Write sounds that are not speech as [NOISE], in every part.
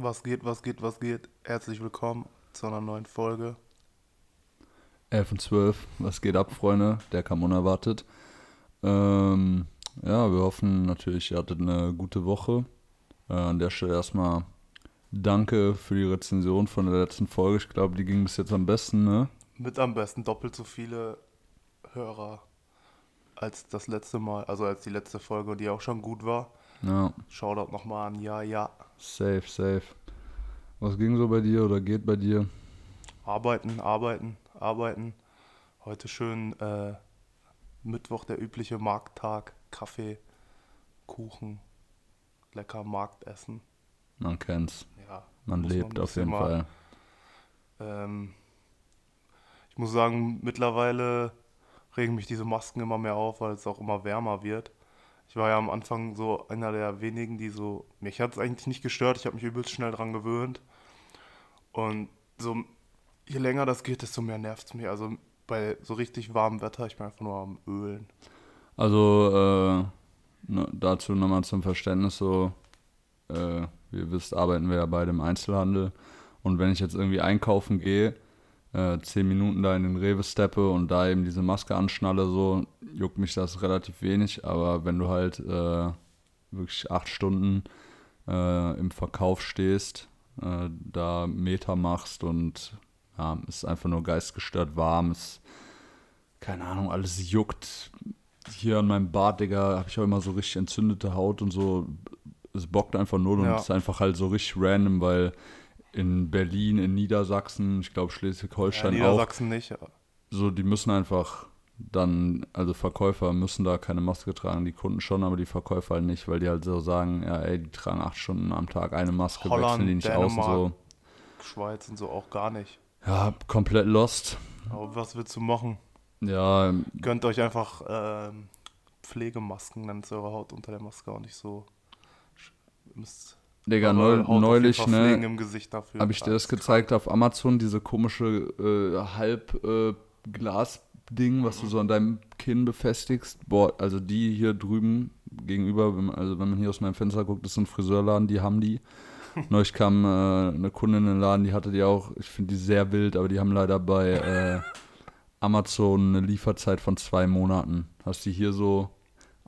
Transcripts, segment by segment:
Was geht, was geht, was geht? Herzlich willkommen zu einer neuen Folge. 11 und 12, was geht ab, Freunde? Der kam unerwartet. Ähm, ja, wir hoffen natürlich, ihr hattet eine gute Woche. Äh, an der Stelle erstmal danke für die Rezension von der letzten Folge. Ich glaube, die ging bis jetzt am besten, ne? Mit am besten doppelt so viele Hörer als das letzte Mal, also als die letzte Folge, die auch schon gut war. Ja, Shoutout nochmal an Ja, ja. Safe, safe. Was ging so bei dir oder geht bei dir? Arbeiten, arbeiten, arbeiten. Heute schön äh, Mittwoch, der übliche Markttag. Kaffee, Kuchen, lecker Marktessen. Man kennt's. Ja, Man man lebt ein auf jeden mal- Fall. Ähm, ich muss sagen, mittlerweile regen mich diese Masken immer mehr auf, weil es auch immer wärmer wird. Ich war ja am Anfang so einer der wenigen, die so. Mich hat es eigentlich nicht gestört, ich habe mich übelst schnell dran gewöhnt. Und so, je länger das geht, desto mehr nervt es mich. Also bei so richtig warmem Wetter, ich bin einfach nur am Ölen. Also, äh, ne, dazu nochmal zum Verständnis so, äh, wie ihr wisst, arbeiten wir ja beide im Einzelhandel. Und wenn ich jetzt irgendwie einkaufen gehe, äh, zehn Minuten da in den Rewe steppe und da eben diese Maske anschnalle, so, juckt mich das relativ wenig. Aber wenn du halt äh, wirklich acht Stunden äh, im Verkauf stehst, äh, da Meter machst und ja, es ist einfach nur geistgestört warm, es, keine Ahnung, alles juckt, hier an meinem Bart, Digga, habe ich auch immer so richtig entzündete Haut und so. Es bockt einfach null und Ja. es ist einfach halt so richtig random, weil in Berlin, in Niedersachsen, ich glaube Ja, Schleswig-Holstein auch, Niedersachsen nicht. so die müssen einfach dann, also Verkäufer müssen da keine Maske tragen, die Kunden schon, aber die Verkäufer halt nicht, weil die halt so sagen, ja ey, die tragen acht Stunden am Tag eine Maske, Holland, wechseln die nicht aus und so. Dänemark. Schweiz und so auch gar nicht. Ja, komplett lost. Aber was willst du machen? Ja, Gönnt euch einfach ähm, Pflegemasken, dann ist eure Haut unter der Maske auch nicht so. Ihr müsst Digga, neu, neulich, ne, im Gesicht dafür. Habe ich dir das gezeigt auf Amazon, diese komische äh, halb äh, was du so an deinem Kinn befestigst? Boah, also die hier drüben gegenüber, wenn man, also wenn man hier aus meinem Fenster guckt, ist so ein Friseurladen, die haben die. [LAUGHS] Neulich kam äh, eine Kundin in den Laden, die hatte die auch, ich finde die sehr wild, aber die haben leider bei äh, Amazon eine Lieferzeit von zwei Monaten. Hast die hier so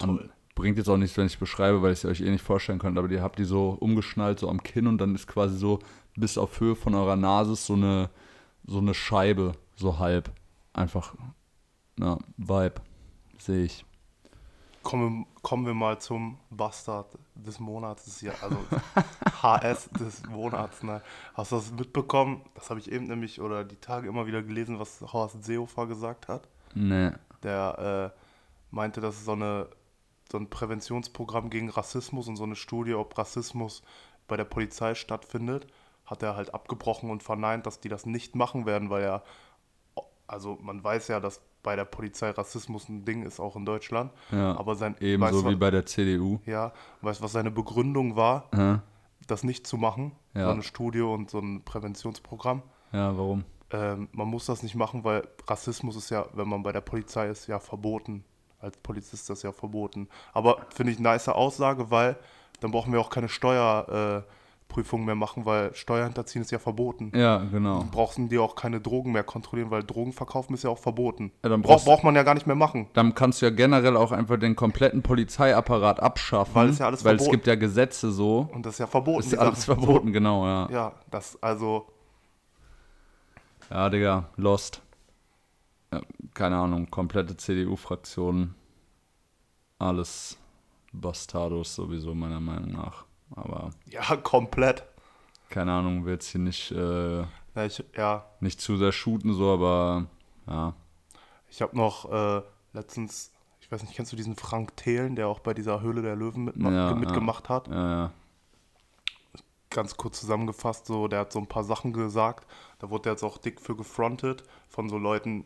an. Bringt jetzt auch nichts, wenn ich beschreibe, weil ich es euch eh nicht vorstellen könnt, aber ihr habt die so umgeschnallt, so am Kinn und dann ist quasi so bis auf Höhe von eurer Nase so eine, so eine Scheibe, so halb. Einfach, na, Vibe, sehe ich. Kommen, kommen wir mal zum Bastard des Monats. Ja, also [LAUGHS] HS des Monats. Ne? Hast du das mitbekommen? Das habe ich eben nämlich oder die Tage immer wieder gelesen, was Horst Seehofer gesagt hat. Nee. Der äh, meinte, dass es so, eine, so ein Präventionsprogramm gegen Rassismus und so eine Studie, ob Rassismus bei der Polizei stattfindet, hat er halt abgebrochen und verneint, dass die das nicht machen werden, weil er, also man weiß ja, dass bei der Polizei Rassismus ein Ding ist, auch in Deutschland. Ja, aber sein, Ebenso weißt, wie bei der CDU. ja, weißt du, was seine Begründung war, Hä? das nicht zu machen? Ja. So eine Studie und so ein Präventionsprogramm. Ja, warum? Ähm, man muss das nicht machen, weil Rassismus ist ja, wenn man bei der Polizei ist, ja verboten. Als Polizist ist das ja verboten. Aber finde ich eine nice Aussage, weil dann brauchen wir auch keine Steuerprüfung äh, mehr machen, weil Steuerhinterziehen ist ja verboten. Ja, genau. Brauchen die auch keine Drogen mehr kontrollieren, weil Drogen verkaufen ist ja auch verboten. Ja, dann Brauch, braucht man ja gar nicht mehr machen. Dann kannst du ja generell auch einfach den kompletten Polizeiapparat abschaffen. Weil es ja alles Weil es verboten- gibt ja Gesetze so. Und das ist ja verboten. Ist ja alles verboten, genau, ja. Ja, das, also, Ja, Digga, Lost. Keine Ahnung, komplette CDU-Fraktion. Alles Bastardos sowieso, meiner Meinung nach. Aber ja, komplett. keine Ahnung, will jetzt hier nicht, äh, Ja, ich, ja, nicht zu sehr shooten, so, aber ja. ich habe noch äh, letztens, ich weiß nicht, kennst du diesen Frank Thelen, der auch bei dieser Höhle der Löwen mitma Ja, mitgemacht hat? Ja, ja. ganz kurz zusammengefasst, so, der hat so ein paar Sachen gesagt. Da wurde er jetzt auch dick für gefrontet von so Leuten,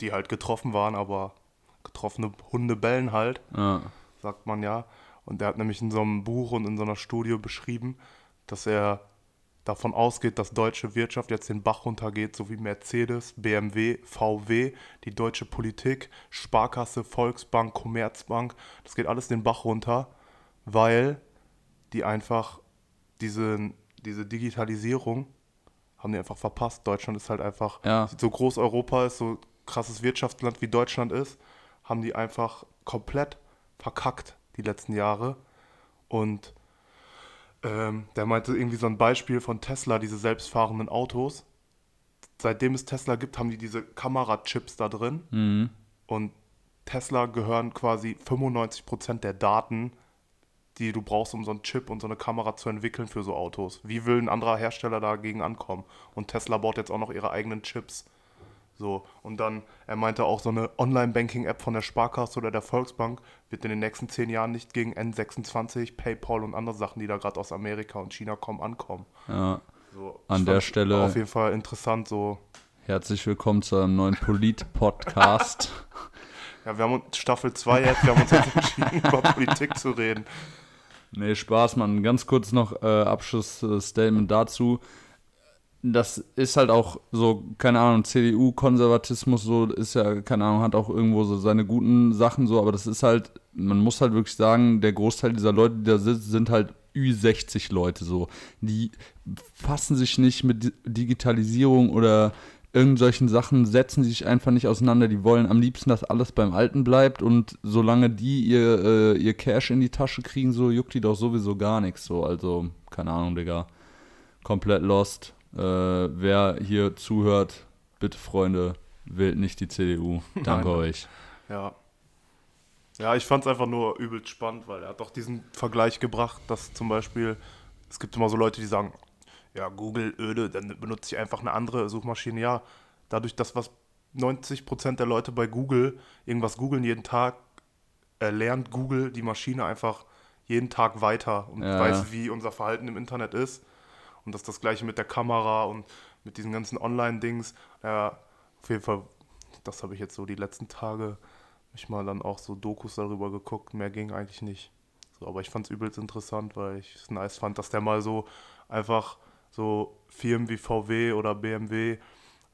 die halt getroffen waren, aber getroffene Hunde bellen halt, ja. sagt man ja. Und der hat nämlich in so einem Buch und in so einer Studie beschrieben, dass er davon ausgeht, dass deutsche Wirtschaft jetzt den Bach runtergeht, so wie Mercedes, BMW, VW, die deutsche Politik, Sparkasse, Volksbank, Commerzbank, das geht alles den Bach runter, weil die einfach diesen diese Digitalisierung haben die einfach verpasst. Deutschland ist halt einfach, Ja. so groß Europa ist, so krasses Wirtschaftsland wie Deutschland ist, haben die einfach komplett verkackt die letzten Jahre. Und ähm, der meinte irgendwie so ein Beispiel von Tesla, diese selbstfahrenden Autos. Seitdem es Tesla gibt, haben die diese Kamerachips da drin. Mhm. Und Tesla gehören quasi 95% der Daten, die du brauchst, um so einen Chip und so eine Kamera zu entwickeln für so Autos. Wie will ein anderer Hersteller dagegen ankommen? Und Tesla baut jetzt auch noch ihre eigenen Chips. So, und dann, er meinte auch, so eine Online-Banking-App von der Sparkasse oder der Volksbank wird in den nächsten zehn Jahren nicht gegen N26, PayPal und andere Sachen, die da gerade aus Amerika und China kommen, ankommen. Ja. So, An der Stelle- Auf jeden Fall interessant, so. Herzlich willkommen zu einem neuen Polit-Podcast. [LAUGHS] [LAUGHS] Ja, wir haben uns Staffel 2 jetzt, wir haben uns jetzt entschieden, über [LAUGHS] Politik zu reden. Nee, Spaß, Mann. Ganz kurz noch äh, Abschlussstatement dazu. Das ist halt auch so, keine Ahnung, CDU-Konservatismus, so ist ja, keine Ahnung, hat auch irgendwo so seine guten Sachen so, aber das ist halt, man muss halt wirklich sagen, der Großteil dieser Leute, die da sitzen, sind halt Ü60 Leute so. Die fassen sich nicht mit Di- Digitalisierung oder irgendwelchen Sachen, setzen sich einfach nicht auseinander. Die wollen am liebsten, dass alles beim Alten bleibt und solange die ihr, äh, ihr Cash in die Tasche kriegen, so juckt die doch sowieso gar nichts so. Also, keine Ahnung, Digga. Komplett lost. Äh, wer hier zuhört, bitte Freunde, wählt nicht die CDU. [LAUGHS] Danke euch. Ja. Ja, ich fand es einfach nur übelst spannend, weil er hat doch diesen Vergleich gebracht, dass zum Beispiel, es gibt immer so Leute, die sagen, ja, Google, öde, dann benutze ich einfach eine andere Suchmaschine. Ja, dadurch, dass was 90% der Leute bei Google irgendwas googeln jeden Tag, äh, lernt Google die Maschine einfach jeden Tag weiter und Ja. weiß, wie unser Verhalten im Internet ist. Und das ist das gleiche mit der Kamera und mit diesen ganzen Online-Dings. Ja, auf jeden Fall, das habe ich jetzt so die letzten Tage mich mal dann auch so Dokus darüber geguckt. Mehr ging eigentlich nicht. So, aber ich fand es übelst interessant, weil ich es nice fand, dass der mal so einfach so Firmen wie VW oder BMW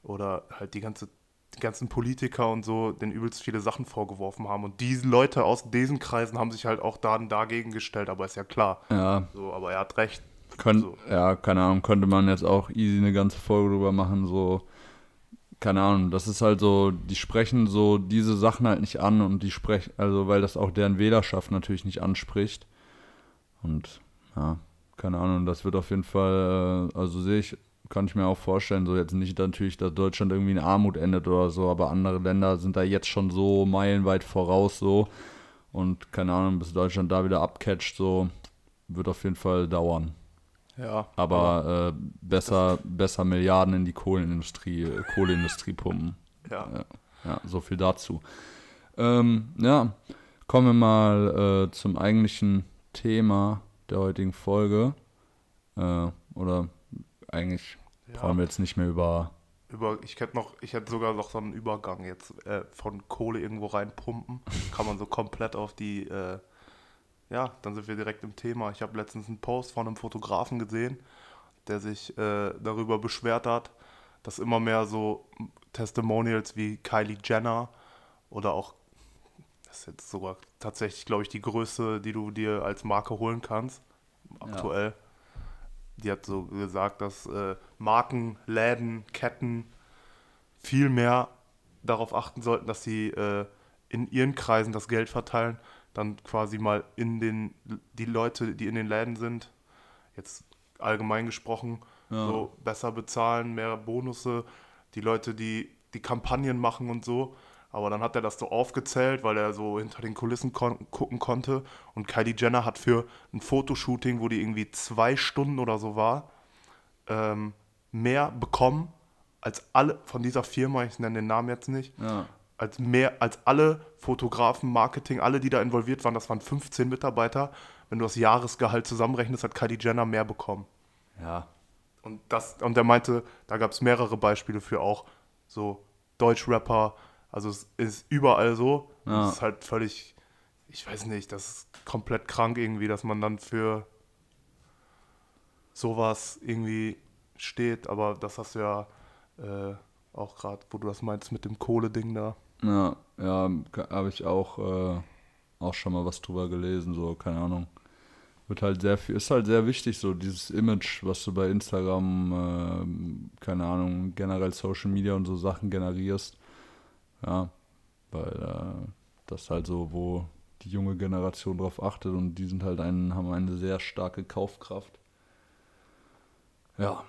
oder halt die ganze die ganzen Politiker und so den übelst viele Sachen vorgeworfen haben. Und diese Leute aus diesen Kreisen haben sich halt auch dann dagegen gestellt, aber ist ja klar. Ja, So, aber er hat recht. Könnt, So. Ja, keine Ahnung, könnte man jetzt auch easy eine ganze Folge drüber machen, so, keine Ahnung, das ist halt so, die sprechen so diese Sachen halt nicht an und die sprechen, also weil das auch deren Wählerschaft natürlich nicht anspricht. Und ja, keine Ahnung, das wird auf jeden Fall, äh, also sehe ich, kann ich mir auch vorstellen, so jetzt nicht natürlich, dass Deutschland irgendwie in Armut endet oder so, aber andere Länder sind da jetzt schon so meilenweit voraus so und keine Ahnung, bis Deutschland da wieder abcatcht, so, wird auf jeden Fall dauern. Ja. Aber äh, besser, besser Milliarden in die Kohlenindustrie, Kohleindustrie pumpen. ja. Ja, ja, so viel dazu. Ähm, ja, kommen wir mal äh, zum eigentlichen Thema der heutigen Folge. Äh, oder eigentlich Ja. wollen wir jetzt nicht mehr über. Über, ich hätte noch, ich hätte sogar noch so einen Übergang jetzt äh, von Kohle irgendwo reinpumpen. Kann man so komplett auf die, äh, ja, dann sind wir direkt im Thema. Ich habe letztens einen Post von einem Fotografen gesehen, der sich äh, darüber beschwert hat, dass immer mehr so Testimonials wie Kylie Jenner oder auch, das ist jetzt sogar tatsächlich, glaube ich, die größte, die du dir als Marke holen kannst, aktuell. Die hat so gesagt, dass äh, Marken, Läden, Ketten viel mehr darauf achten sollten, dass sie äh, in ihren Kreisen das Geld verteilen, dann quasi mal in den die Leute, die in den Läden sind, jetzt allgemein gesprochen, Ja. so besser bezahlen, mehr Bonusse, die Leute, die die Kampagnen machen und so. Aber dann hat er das so aufgezählt, weil er so hinter den Kulissen kon gucken konnte. Und Kylie Jenner hat für ein Fotoshooting, wo die irgendwie zwei Stunden oder so war, ähm, mehr bekommen als alle von dieser Firma, ich nenne den Namen jetzt nicht, Ja, als mehr als alle Fotografen, Marketing, alle, die da involviert waren, das waren 15 Mitarbeiter. Wenn du das Jahresgehalt zusammenrechnest, hat Kylie Jenner mehr bekommen. ja, Und das, und er meinte, da gab es mehrere Beispiele für auch so Deutschrapper. Also es ist überall so. Ja. Es ist halt völlig, ich weiß nicht, das ist komplett krank irgendwie, dass man dann für sowas irgendwie steht. Aber das hast du ja äh, auch gerade, wo du das meinst mit dem Kohle-Ding da. Ja, ja habe ich auch, äh, auch schon mal was drüber gelesen, so, keine Ahnung. wird halt sehr viel, ist halt sehr wichtig, so dieses Image, was du bei Instagram, äh, keine Ahnung, generell Social Media und so Sachen generierst. Ja, weil äh, das halt so, wo die junge Generation drauf achtet und die sind halt ein, haben eine sehr starke Kaufkraft. Ja,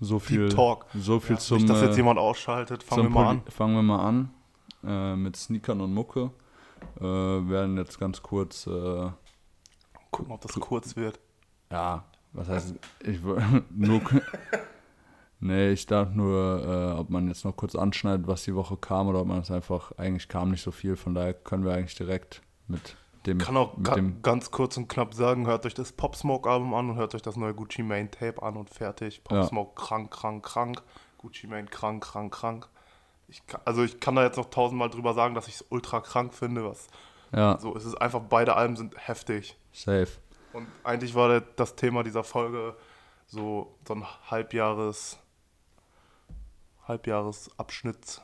so viel, Deep Talk. so viel Ja, zum. nicht, dass jetzt äh, jemand ausschaltet. Fangen wir mal an. Fangen wir mal an äh, mit Sneakern und Mucke. Äh, werden jetzt ganz kurz, äh, Gucken, ob das kurz wird. ja, was heißt, ich [LAUGHS] nur, nee, ich dachte nur, äh, ob man jetzt noch kurz anschneidet, was die Woche kam oder ob man es einfach, eigentlich kam nicht so viel, von daher können wir eigentlich direkt mit dem, Kann auch ga ganz kurz und knapp sagen, hört euch das Pop Smoke Album an und hört euch das neue Gucci Mane Tape an und fertig. Pop Ja. Smoke krank, krank, krank. Gucci Mane krank, krank, krank. Ich kann, also ich kann da jetzt noch tausendmal drüber sagen, dass ich es ultra krank finde. Was, ja, so, es ist einfach, beide Alben sind heftig. safe. Und eigentlich war das Thema dieser Folge so, so ein Halbjahres, Halbjahres Abschnitts,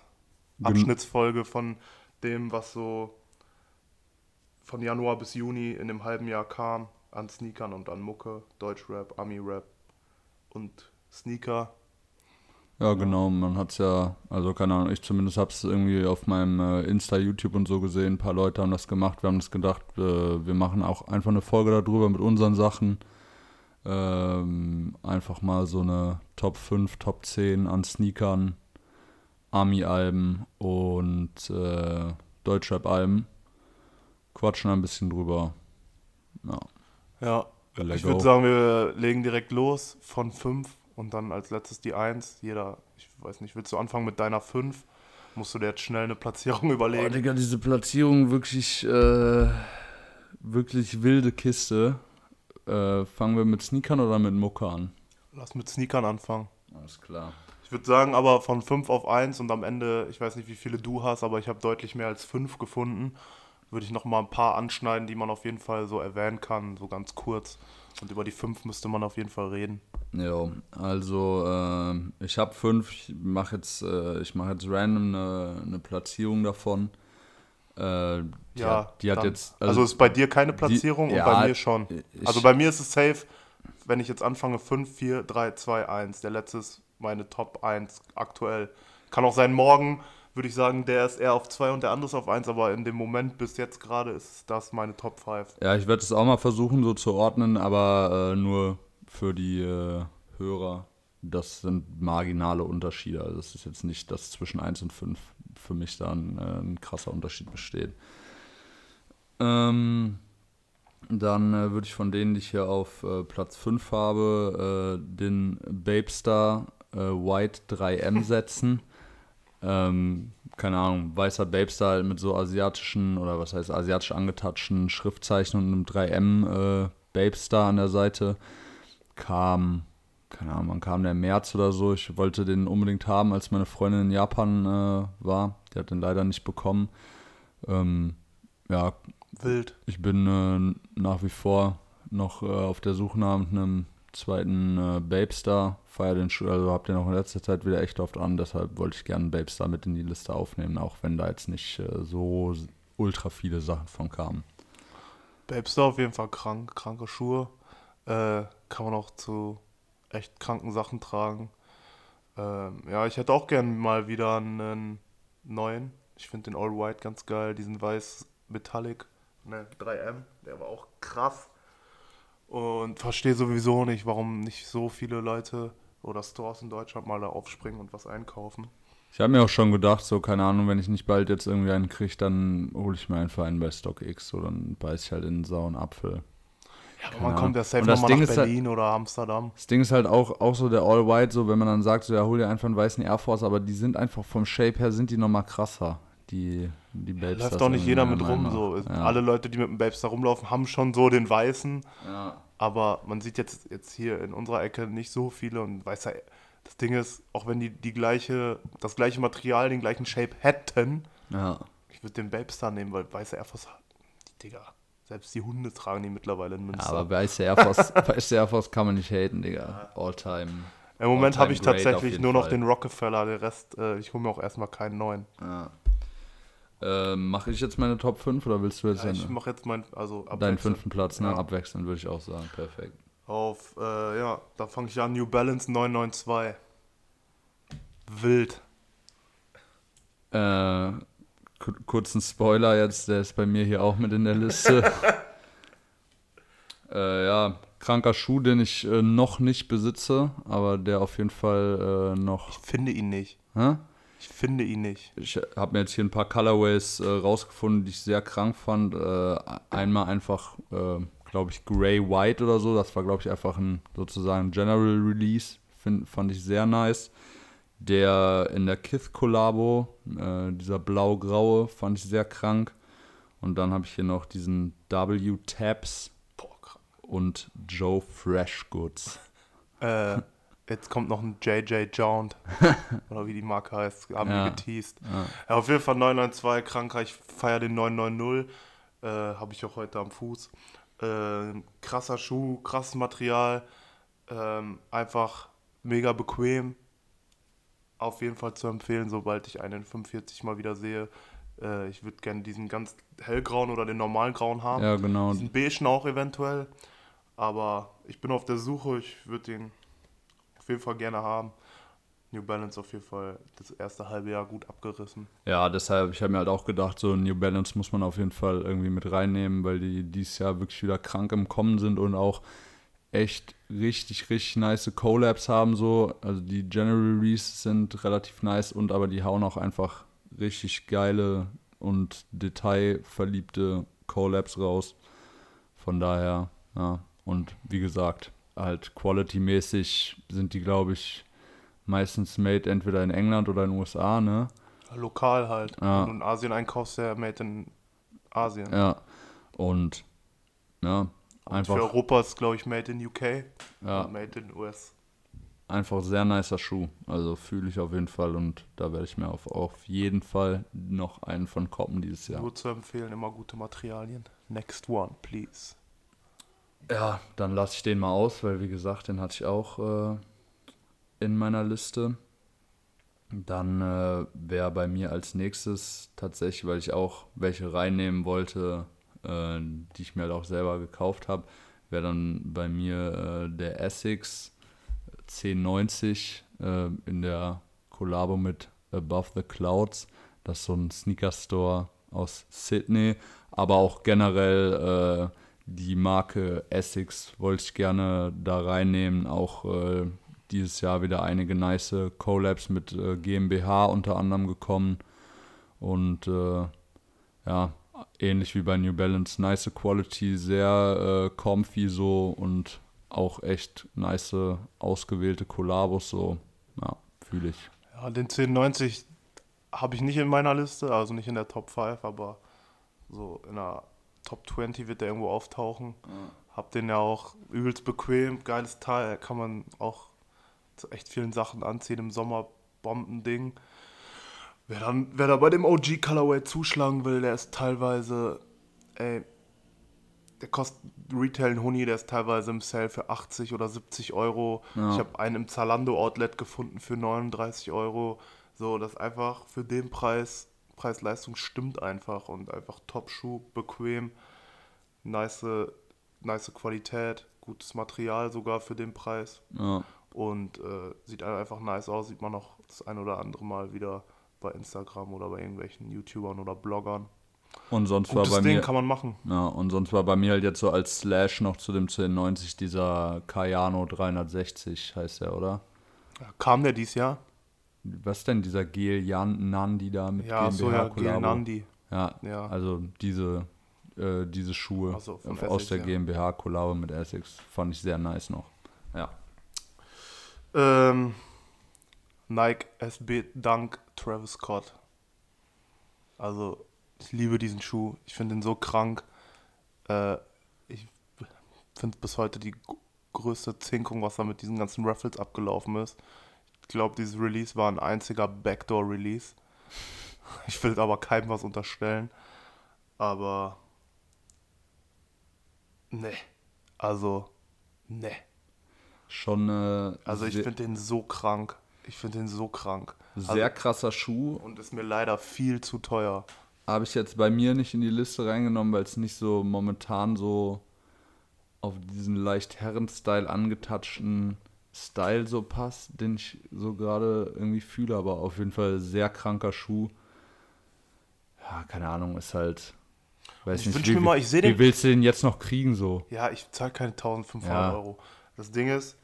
Gen- Abschnittsfolge von dem, was so von Januar bis Juni in dem halben Jahr kam, an Sneakern und an Mucke, Deutschrap, Ami-Rap und Sneaker. Ja, genau, man hat's ja, also keine Ahnung, ich zumindest hab's irgendwie auf meinem äh, Insta, YouTube und so gesehen, ein paar Leute haben das gemacht, wir haben das gedacht, äh, wir machen auch einfach eine Folge darüber mit unseren Sachen. Ähm, einfach mal so eine Top 5, Top 10 an Sneakern, Army-Alben und äh, Deutschrap-Alben. Quatschen ein bisschen drüber. Ja, Ja, ich würde sagen, wir legen direkt los von 5 und dann als letztes die 1. Jeder, ich weiß nicht, willst du anfangen mit deiner 5? Musst du dir jetzt schnell eine Platzierung Oh, überlegen? Digga, diese Platzierung wirklich, äh, wirklich wilde Kiste. Äh, fangen wir mit Sneakern oder mit Mucke an? Lass mit Sneakern anfangen. Alles klar. Ich würde sagen, aber von 5 auf 1 und am Ende, ich weiß nicht, wie viele du hast, aber ich habe deutlich mehr als 5 gefunden. Würde ich noch mal ein paar anschneiden, die man auf jeden Fall so erwähnen kann, so ganz kurz. Und über die 5 müsste man auf jeden Fall reden. Ja, also äh, ich habe fünf. Ich mache jetzt, äh, ich mache jetzt random eine, eine Platzierung davon. Äh, die Ja, hat, die hat jetzt. Also, ist bei dir keine Platzierung die- und ja, bei mir schon. also bei mir ist es safe, wenn ich jetzt anfange, 5, 4, 3, 2, 1. Der letzte ist meine Top 1 aktuell. Kann auch sein, morgen würde ich sagen, der ist eher auf 2 und der andere ist auf 1, aber in dem Moment bis jetzt gerade ist das meine Top 5. Ja, ich werde es auch mal versuchen, so zu ordnen, aber äh, nur für die äh, Hörer. Das sind marginale Unterschiede. Also es ist jetzt nicht, dass zwischen 1 und 5 für mich da ein, äh, ein krasser Unterschied besteht. Ähm, dann äh, würde ich von denen, die ich hier auf äh, Platz 5 habe, äh, den Babestar äh, White 3M [LAUGHS] setzen. ähm, keine Ahnung, weißer Babestar halt mit so asiatischen oder was heißt asiatisch angetatschten Schriftzeichen und einem 3M äh, Babestar an der Seite. Kam, keine Ahnung, wann kam der im März oder so. Ich wollte den unbedingt haben, als meine Freundin in Japan äh, war. Die hat den leider nicht bekommen. Ähm, ja, Wild. ich bin äh, nach wie vor noch äh, auf der Suche nach einem zweiten äh, Babestar. Feier den Schuh, also habt ihr noch in letzter Zeit wieder echt oft an, deshalb wollte ich gerne einen Babestar mit in die Liste aufnehmen, auch wenn da jetzt nicht äh, so ultra viele Sachen von kamen. Babestar auf jeden Fall krank, kranke Schuhe. Äh, kann man auch zu echt kranken Sachen tragen. Ähm, ja, ich hätte auch gern mal wieder einen neuen. Ich finde den All White ganz geil, diesen weiß Metallic, ne, 3M, der war auch krass. Und verstehe sowieso nicht, warum nicht so viele Leute oder Stores in Deutschland mal da aufspringen und was einkaufen. Ich habe mir auch schon gedacht, so, keine Ahnung, wenn ich nicht bald jetzt irgendwie einen kriege, dann hole ich mir einfach einen bei StockX, so, dann beiß ich halt in einen sauren Apfel. Ja, aber man kommt ja safe nochmal Ding nach halt- Berlin oder Amsterdam. Das Ding ist halt auch, auch so der All White, so wenn man dann sagt, so ja, hol dir einfach einen weißen Air Force, aber die sind einfach vom Shape her, sind die nochmal krasser. Die, die Babes. Läuft doch nicht jeder mit rum. So. Ja. Alle Leute, die mit dem Babes da rumlaufen, haben schon so den weißen. Ja. Aber man sieht jetzt, jetzt hier in unserer Ecke nicht so viele und weiß ja, das Ding ist, auch wenn die, die gleiche, das gleiche Material, den gleichen Shape hätten, ja. ich würde den Babestar nehmen, weil weiße Air Force, die Digga, selbst die Hunde tragen die mittlerweile in Münster. Aber weiße [LAUGHS] Air Force, kann man nicht haten, Digga. All time. Im Moment habe ich tatsächlich nur noch Fall. den Rockefeller, der Rest, äh, ich hole mir auch erstmal keinen neuen. Ja. Äh, Mache ich jetzt meine Top 5 oder willst du jetzt Ja, ich mache jetzt mein, also deinen fünften Platz, ne? Ja. Abwechselnd würde ich auch sagen. Perfekt. Auf, äh, ja, da fange ich an, New Balance 992. Wild. Äh, kurzen Spoiler jetzt, der ist bei mir hier auch mit in der Liste. [LAUGHS] äh, ja, kranker Schuh, den ich äh, noch nicht besitze, aber der auf jeden Fall äh, noch. Ich finde ihn nicht. Hä? Ich finde ihn nicht. Ich habe mir jetzt hier ein paar Colorways äh, rausgefunden, die ich sehr krank fand. Äh, einmal einfach, äh, glaube ich, Grey White oder so. Das war, glaube ich, einfach ein sozusagen General Release. Find, fand ich sehr nice. Der in der Kith Collabo, äh, dieser blau-graue, fand ich sehr krank. Und dann habe ich hier noch diesen W Tabs Boah, krass. und Joe Fresh Goods. Äh, jetzt kommt noch ein JJ Jaunt. [LAUGHS] oder wie die Marke heißt. Haben Ja. wir geteased. Ja. Ja, auf jeden Fall 992, kranker. Ich feiere den 990. Äh, Habe ich auch heute am Fuß. Äh, krasser Schuh, krasses Material. Ähm, einfach mega bequem. Auf jeden Fall zu empfehlen, sobald ich einen 45 mal wieder sehe. Äh, ich würde gerne diesen ganz hellgrauen oder den normalen grauen haben. Ja, genau. Diesen beigen auch eventuell. Aber ich bin auf der Suche. Ich würde den auf jeden Fall gerne haben. New Balance auf jeden Fall das erste halbe Jahr gut abgerissen. Ja, deshalb, ich habe mir halt auch gedacht, so New Balance muss man auf jeden Fall irgendwie mit reinnehmen, weil die dieses Jahr wirklich wieder krank im Kommen sind und auch echt richtig, richtig nice Collabs haben so. Also die General Releases sind relativ nice und aber die hauen auch einfach richtig geile und detailverliebte Collabs raus. Von daher, ja. Und wie gesagt, halt quality-mäßig sind die, glaube ich, meistens made entweder in England oder in den USA, ne? Lokal halt. Ja. Wenn du in Asien einkaufst, der made in Asien. Ja. Und ja, Und Für einfach, Europa ist, glaube ich, made in UK ja, made in US. einfach sehr nicer Schuh. Also fühle ich auf jeden Fall und da werde ich mir auf, auf jeden Fall noch einen von koppen dieses Jahr. Nur zu empfehlen, immer gute Materialien. Next one, please. Ja, dann lasse ich den mal aus, weil wie gesagt, den hatte ich auch äh, in meiner Liste. Dann äh, wäre bei mir als nächstes tatsächlich, weil ich auch welche reinnehmen wollte, äh, die ich mir halt auch selber gekauft habe, wäre dann bei mir äh, der Essex 1090 äh, in der Kollabo mit Above the Clouds. Das ist so ein Sneaker-Store aus Sydney, aber auch generell äh, die Marke Essex wollte ich gerne da reinnehmen. Auch äh, dieses Jahr wieder einige nice Collabs mit äh, GmbH unter anderem gekommen. Und äh, ja, ähnlich wie bei New Balance, nice Quality, sehr äh, comfy so und auch echt nice ausgewählte Kollabos so. Ja, fühle ich. Ja, den 1090 habe ich nicht in meiner Liste, also nicht in der Top 5, aber so in der Top 20 wird der irgendwo auftauchen. Hab den ja auch übelst bequem, geiles Teil, kann man auch zu echt vielen Sachen anziehen im Sommer, Bombending. Wer, dann, wer da bei dem OG Colorway zuschlagen will, der ist teilweise, ey, der kostet Retail ein Huni, der ist teilweise im Sale für 80 oder 70 Euro. Ja. Ich habe einen im Zalando Outlet gefunden für 39 Euro. So, das einfach für den Preis, Preis-Leistung stimmt einfach und einfach Top-Schuh, bequem, nice, nice Qualität, gutes Material sogar für den Preis Ja, und äh, sieht einfach nice aus, sieht man auch das ein oder andere Mal wieder bei Instagram oder bei irgendwelchen YouTubern oder Bloggern. und sonst war Gutes bei Ding mir. kann man machen. Ja, und sonst war bei mir halt jetzt so als Slash noch zu dem 1090 dieser Cayano 360 heißt der, oder? Ja, kam der dies Jahr? Was denn dieser Gel Jan Nandi da mit Ja, so ja, GmbH Gel Nandi. Ja, Ja. also diese, äh, diese Schuhe so, von aus Essex, der ja. GmbH Kollabo mit Essex fand ich sehr nice noch. Ja. Ähm, Nike SB Dunk Travis Scott. Also, ich liebe diesen Schuh. Ich finde ihn so krank. Äh, ich finde bis heute die größte Zinkung, was da mit diesen ganzen Raffles abgelaufen ist. Ich glaube, dieses Release war ein einziger Backdoor-Release. [LAUGHS] Ich will aber keinem was unterstellen. Aber. Ne. Also. Ne. Schon äh, Also ich finde den so krank. Ich finde den so krank. Sehr Also, krasser Schuh. und ist mir leider viel zu teuer. habe ich jetzt bei mir nicht in die Liste reingenommen, weil es nicht so momentan so auf diesen leicht Herren-Style angetatschten Style so passt, den ich so gerade irgendwie fühle, aber auf jeden Fall sehr kranker Schuh. Ja, keine Ahnung, ist halt. Weiß Ich nicht, wünsch wie, mir mal, ich seh wie den- willst du den jetzt noch kriegen so? Ja, ich zahle keine 1500 Ja. Euro. Das Ding ist,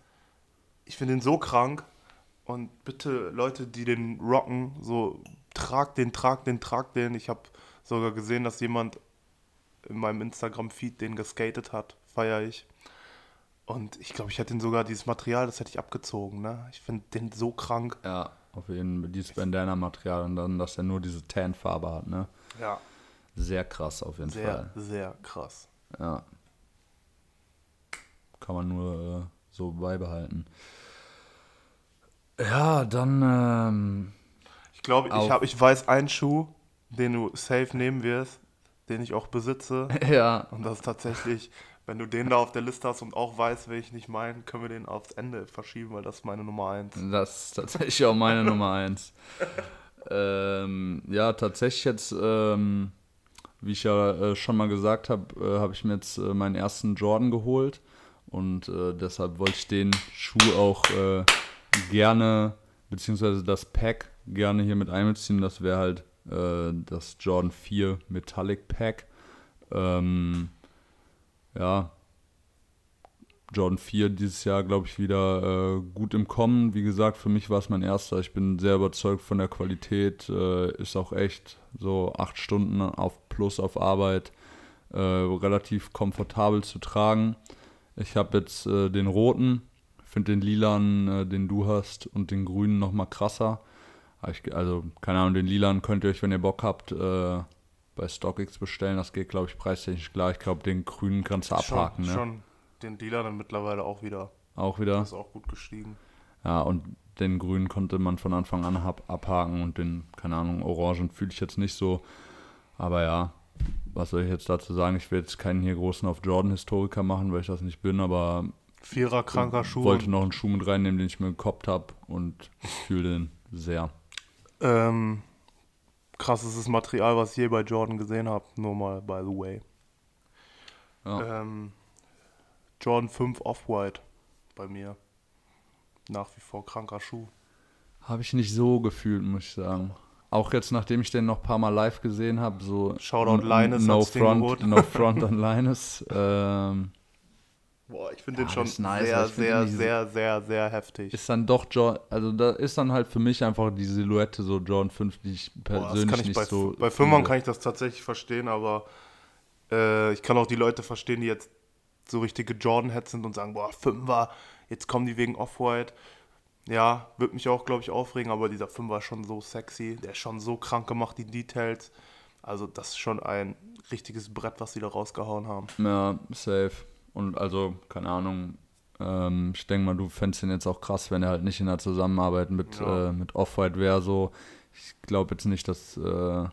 ich finde den so krank und bitte Leute, die den rocken, so tragt den, tragt den, tragt den. Ich habe sogar gesehen, dass jemand in meinem Instagram-Feed den geskatet hat, feiere ich. Und ich glaube, ich hätte den sogar, dieses Material, das hätte ich abgezogen, ne? Ich finde den so krank. Ja, auf jeden Fall dieses Bandana-Material und dann, dass er nur diese Tan-Farbe hat, ne? Ja. Sehr krass auf jeden Sehr, Fall. sehr krass. Ja. Kann man nur äh, so beibehalten. Ja, dann, ähm, Ich glaube, ich, hab, ich weiß einen Schuh, den du safe nehmen wirst, den ich auch besitze. [LAUGHS] ja, Und das ist tatsächlich, wenn du den da auf der Liste hast und auch weißt, wen ich nicht meine, können wir den aufs Ende verschieben, weil das ist meine Nummer eins. das ist tatsächlich auch meine [LAUGHS] Nummer eins. Ähm, ja, tatsächlich jetzt, ähm, wie ich ja äh, schon mal gesagt habe, äh, habe ich mir jetzt äh, meinen ersten Jordan geholt und äh, deshalb wollte ich den Schuh auch äh, gerne, beziehungsweise das Pack gerne hier mit einbeziehen. Das wäre halt äh, das Jordan 4 Metallic Pack. Ähm, ja, Jordan 4 dieses Jahr, glaube ich, wieder äh, gut im Kommen. Wie gesagt, für mich war es mein erster. Ich bin sehr überzeugt von der Qualität. Äh, ist auch echt so acht Stunden auf plus auf Arbeit äh, relativ komfortabel zu tragen. Ich habe jetzt äh, den roten, finde den lilan, äh, den du hast, und den grünen nochmal krasser. Aber Ich, also, keine Ahnung, den lilan könnt ihr euch, wenn ihr Bock habt, äh, bei StockX bestellen. Das geht, glaube ich, preistechnisch klar. Ich glaube, den grünen kannst du abhaken. schon, ne? schon den Dealer dann mittlerweile auch wieder. Auch wieder. Das ist auch gut gestiegen. Ja, und den grünen konnte man von Anfang an abhaken und den, keine Ahnung, orangen fühle ich jetzt nicht so. Aber ja, was soll ich jetzt dazu sagen? Ich will jetzt keinen hier großen auf Jordan-Historiker machen, weil ich das nicht bin, aber Vierer kranker Schuh. wollte noch einen Schuh mit reinnehmen, den ich mir gekoppt habe und ich fühle den sehr. Ähm, krassestes Material, was ich je bei Jordan gesehen habe. Nur mal, by the way. Ja. Ähm, Jordan 5 Off-White bei mir. Nach wie vor kranker Schuh. Habe ich nicht so gefühlt, muss ich sagen. Auch jetzt, nachdem ich den noch ein paar Mal live gesehen habe, so Shoutout Linus no front, no [LAUGHS] front an Linus. Ähm, Boah, ich finde Ja, den schon nice, sehr, sehr, sehr, sehr, sehr heftig. ist dann doch Jordan, also da ist dann halt für mich einfach die Silhouette so Jordan 5, die ich Boah, persönlich ich nicht bei, so. bei Fünfern kann ich das tatsächlich verstehen, aber äh, ich kann auch die Leute verstehen, die jetzt so richtige Jordan-Heads sind und sagen, boah, Fünfer, jetzt kommen die wegen Off-White. Ja, wird mich auch, glaube ich, aufregen, aber dieser Fünfer ist schon so sexy, der ist schon so krank gemacht, die Details. Also das ist schon ein richtiges Brett, was sie da rausgehauen haben. Ja, safe. Und also, keine Ahnung, ähm, ich denke mal, du fändest den jetzt auch krass, wenn er halt nicht in der Zusammenarbeit mit, Ja. äh, mit Off-White wäre. So, ich glaube jetzt nicht, dass. Äh,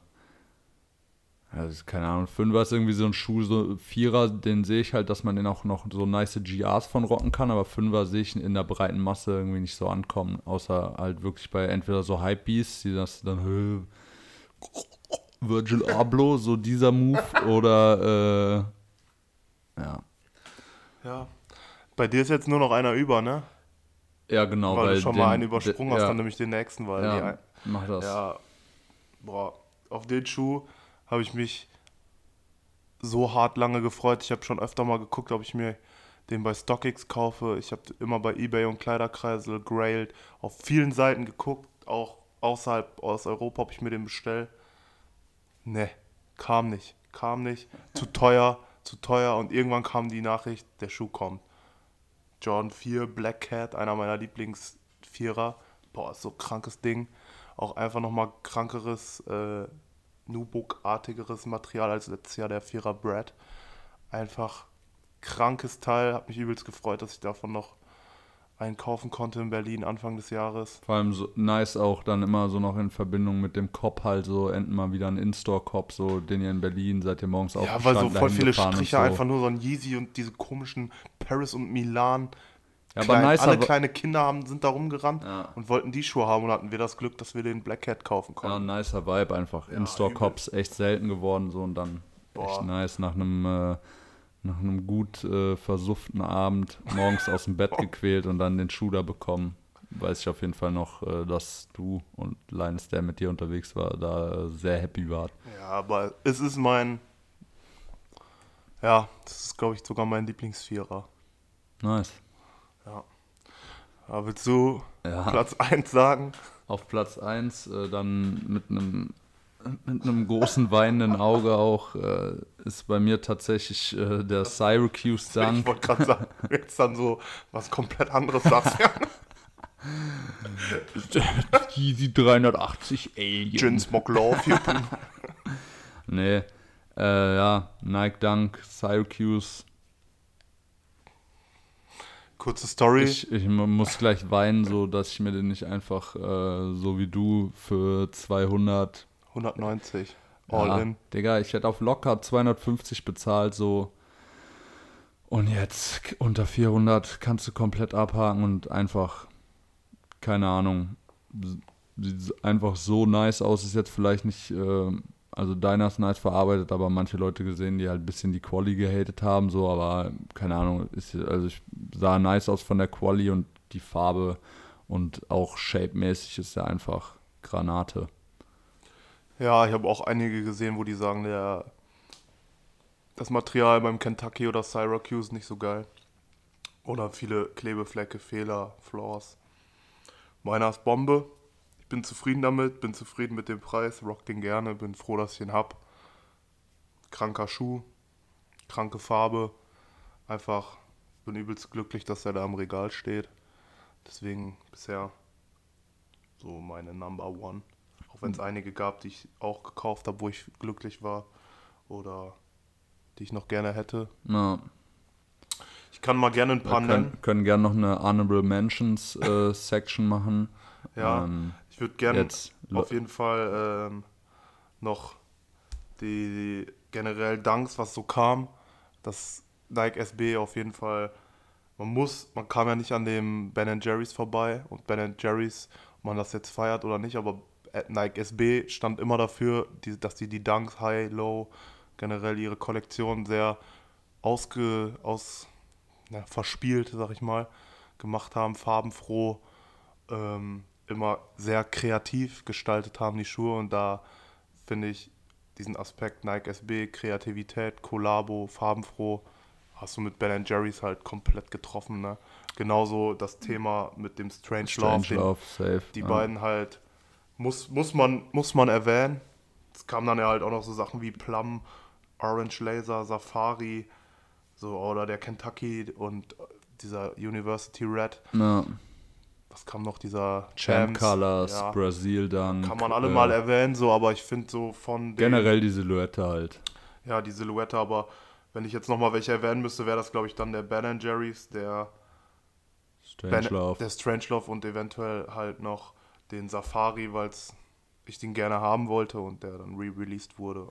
also, keine Ahnung, Fünfer ist irgendwie so ein Schuh, so Vierer, den sehe ich halt, dass man den auch noch so nice GRs von rocken kann, aber Fünfer sehe ich in der breiten Masse irgendwie nicht so ankommen, außer halt wirklich bei entweder so Hypebeasts, die das dann Virgil Abloh, so dieser Move, [LAUGHS] oder äh, ja. Ja. Bei dir ist jetzt nur noch einer über, ne? Ja, genau, weil, weil du schon den- mal einen übersprungen de- hast, ja, dann nämlich den nächsten, weil ja, ein- mach das. Ja, boah, auf den Schuh habe ich mich so hart lange gefreut. Ich habe schon öfter mal geguckt, ob ich mir den bei StockX kaufe. Ich habe immer bei eBay und Kleiderkreisel, Grailed, auf vielen Seiten geguckt, auch außerhalb aus Europa, ob ich mir den bestelle. Ne, kam nicht, kam nicht. Zu teuer, zu teuer und irgendwann kam die Nachricht, der Schuh kommt. Jordan 4 Black Cat, einer meiner Lieblingsvierer. Boah, ist so krankes Ding. Auch einfach nochmal krankeres, äh, Nubuck-artigeres Material als letztes Jahr der Vierer Brad. Einfach krankes Teil. Hat mich übelst gefreut, dass ich davon noch einen kaufen konnte in Berlin Anfang des Jahres. Vor allem so nice auch dann immer so noch in Verbindung mit dem Cop halt so, enden mal wieder ein In-Store-Cop, so den ihr in Berlin seid ihr morgens Ja, aufgestanden, weil so voll viele Striche so. einfach nur so ein Yeezy und diese komischen Paris und Milan Ja, aber klein, nicer alle wa- kleine Kinder haben, sind da rumgerannt Ja. und wollten die Schuhe haben und hatten wir das Glück, dass wir den Black Cat kaufen Ja, konnten. ein nicer Vibe einfach. In-Store-Cops echt selten geworden so und dann echt Boah. nice nach einem äh, nach einem gut äh, versufften Abend morgens aus dem Bett [LAUGHS] gequält und dann den Schuh da bekommen. Weiß ich auf jeden Fall noch, äh, dass du und Linus, der mit dir unterwegs war, da äh, sehr happy wart. Ja, aber es ist mein, ja, das ist glaube ich sogar mein Lieblingsvierer. Nice. Aber willst du Ja. Platz 1 sagen? Auf Platz 1 äh, dann mit einem mit einem großen weinenden Auge auch äh, ist bei mir tatsächlich äh, der Syracuse [LAUGHS] Ich Dunk. wollte gerade sagen, jetzt dann so was komplett anderes sagst. Ja. Easy 380 Alien. Jins McLaughlin. Nee, äh, ja, Nike Dunk, Syracuse. Kurze Story. Ich, ich mu- muss gleich weinen, so dass ich mir den nicht einfach äh, so wie du für 200 190. All ja, in. Digga, ich hätte auf locker 250 bezahlt, so. Und jetzt unter 400 kannst du komplett abhaken und einfach, keine Ahnung, sieht einfach so nice aus. Ist jetzt vielleicht nicht, äh, also deiner ist nice verarbeitet, aber manche Leute gesehen, die halt ein bisschen die Quali gehatet haben, so, aber keine Ahnung, ist, also ich sah nice aus von der Quali und die Farbe und auch shape-mäßig ist er einfach Granate. Ja, ich habe auch einige gesehen, wo die sagen, der, das Material beim Kentucky oder Syracuse nicht so geil. Oder viele Klebeflecke, Fehler, Flaws. Meiner ist Bombe. Ich bin zufrieden damit, bin zufrieden mit dem Preis, rock den gerne, bin froh, dass ich ihn hab. Kranker Schuh, kranke Farbe. Einfach bin übelst glücklich, dass er da im Regal steht. Deswegen bisher so meine Number One. Auch wenn es einige gab, die ich auch gekauft habe, wo ich glücklich war oder die ich noch gerne hätte. Ja. Ich kann mal gerne ein paar Wir nennen. können, können gerne noch eine Honorable Mentions äh, Section machen. Ja, Ähm, ich würde gerne auf jeden Fall ähm, noch die, die generell Danks, was so kam. Das Nike SB auf jeden Fall. Man muss, man kam ja nicht an dem Ben Jerry's vorbei und Ben Jerry's, ob man das jetzt feiert oder nicht, aber Nike SB stand immer dafür, die, dass die die Dunks High, Low, generell ihre Kollektion sehr ausge, aus, ja, verspielt, sag ich mal, gemacht haben, farbenfroh, ähm, immer sehr kreativ gestaltet haben, die Schuhe. Und da finde ich diesen Aspekt Nike SB, Kreativität, Kollabo, farbenfroh, hast du mit Ben Jerry's halt komplett getroffen. Ne? Genauso das Thema mit dem Strange, Love, Strange den, Love, safe. die ja. beiden halt, muss, muss, man, muss man erwähnen. Es kamen dann ja halt auch noch so Sachen wie Plum, Orange Laser, Safari, so, oder der Kentucky und dieser University Red. Ja. Was kam noch, dieser Champ Colors, ja. Brazil dann. Kann man alle äh, mal erwähnen, so, aber ich finde so von Generell die Silhouette halt. ja, die Silhouette, aber wenn ich jetzt nochmal welche erwähnen müsste, wäre das, glaube ich, dann der Ben Jerry's, der, Strange ben, Love. der Strangelove und eventuell halt noch den Safari, weil ich den gerne haben wollte und der dann re-released wurde.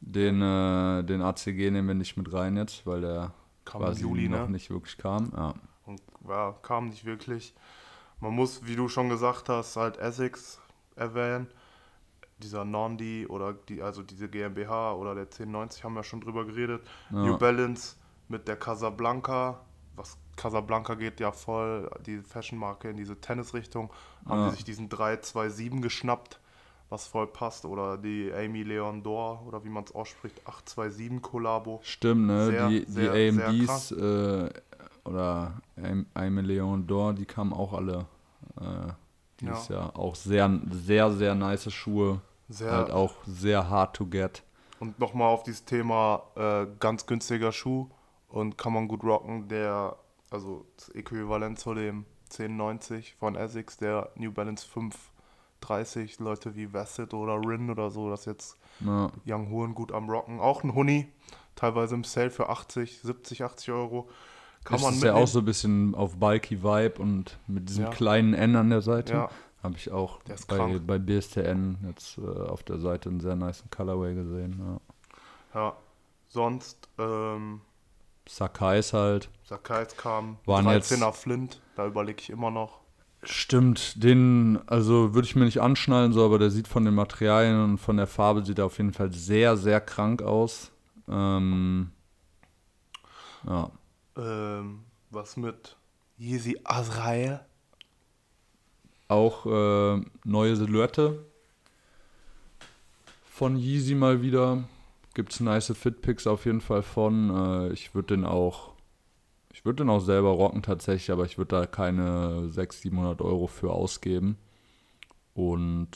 Den, äh, den ACG nehmen wir nicht mit rein jetzt, weil der Kam quasi Juli, noch ne? nicht wirklich kam. Ja. Und ja, kam nicht wirklich. Man muss, wie du schon gesagt hast, halt Essex erwähnen. Dieser Nondi oder die, also diese GmbH oder der 1090 haben wir schon drüber geredet. Ja. New Balance mit der Casablanca. Was Casablanca geht ja voll, die Fashionmarke in diese Tennisrichtung. Haben Ja. die sich diesen 327 geschnappt, was voll passt. Oder die Amy Leon Dor oder wie man es ausspricht, 827 Kollabo. Stimmt, ne? Sehr, die sehr, die AMDs äh, oder Ein Million Door, die kamen auch alle äh, dieses Jahr. Auch sehr, sehr, sehr nice Schuhe. Sehr, Halt auch sehr hard to get. Und nochmal auf dieses Thema äh, ganz günstiger Schuh und kann man gut rocken, der, also das Äquivalent zu dem 1090 von Essex, der New Balance 530, Leute wie Vasset oder Rin oder so, das jetzt Ja, Young Huren gut am Rocken. Auch ein Huni, teilweise im Sale für 80, 70, 80 Euro. Kann das man ist ja auch so ein bisschen auf bulky Vibe und mit diesem Ja. kleinen N an der Seite. Ja. Habe ich auch bei, krank. bei BSTN jetzt äh, auf der Seite einen sehr nice Colorway gesehen. Ja. Ja, sonst, ähm, Sakais halt. Sakais kam, Waren 13er jetzt- Flint, da überlege ich immer noch. Stimmt, den, also würde ich mir nicht anschnallen, so, aber der sieht von den Materialien und von der Farbe sieht er auf jeden Fall sehr, sehr krank aus. Ähm, ja, Ähm, was mit Yeezy Azrael? auch äh, neue Silhouette von Yeezy mal wieder. Gibt's nice Fitpicks auf jeden Fall von. Äh, ich würde den auch, ich würde den auch selber rocken tatsächlich, aber ich würde da keine 600, 700 Euro für ausgeben. Und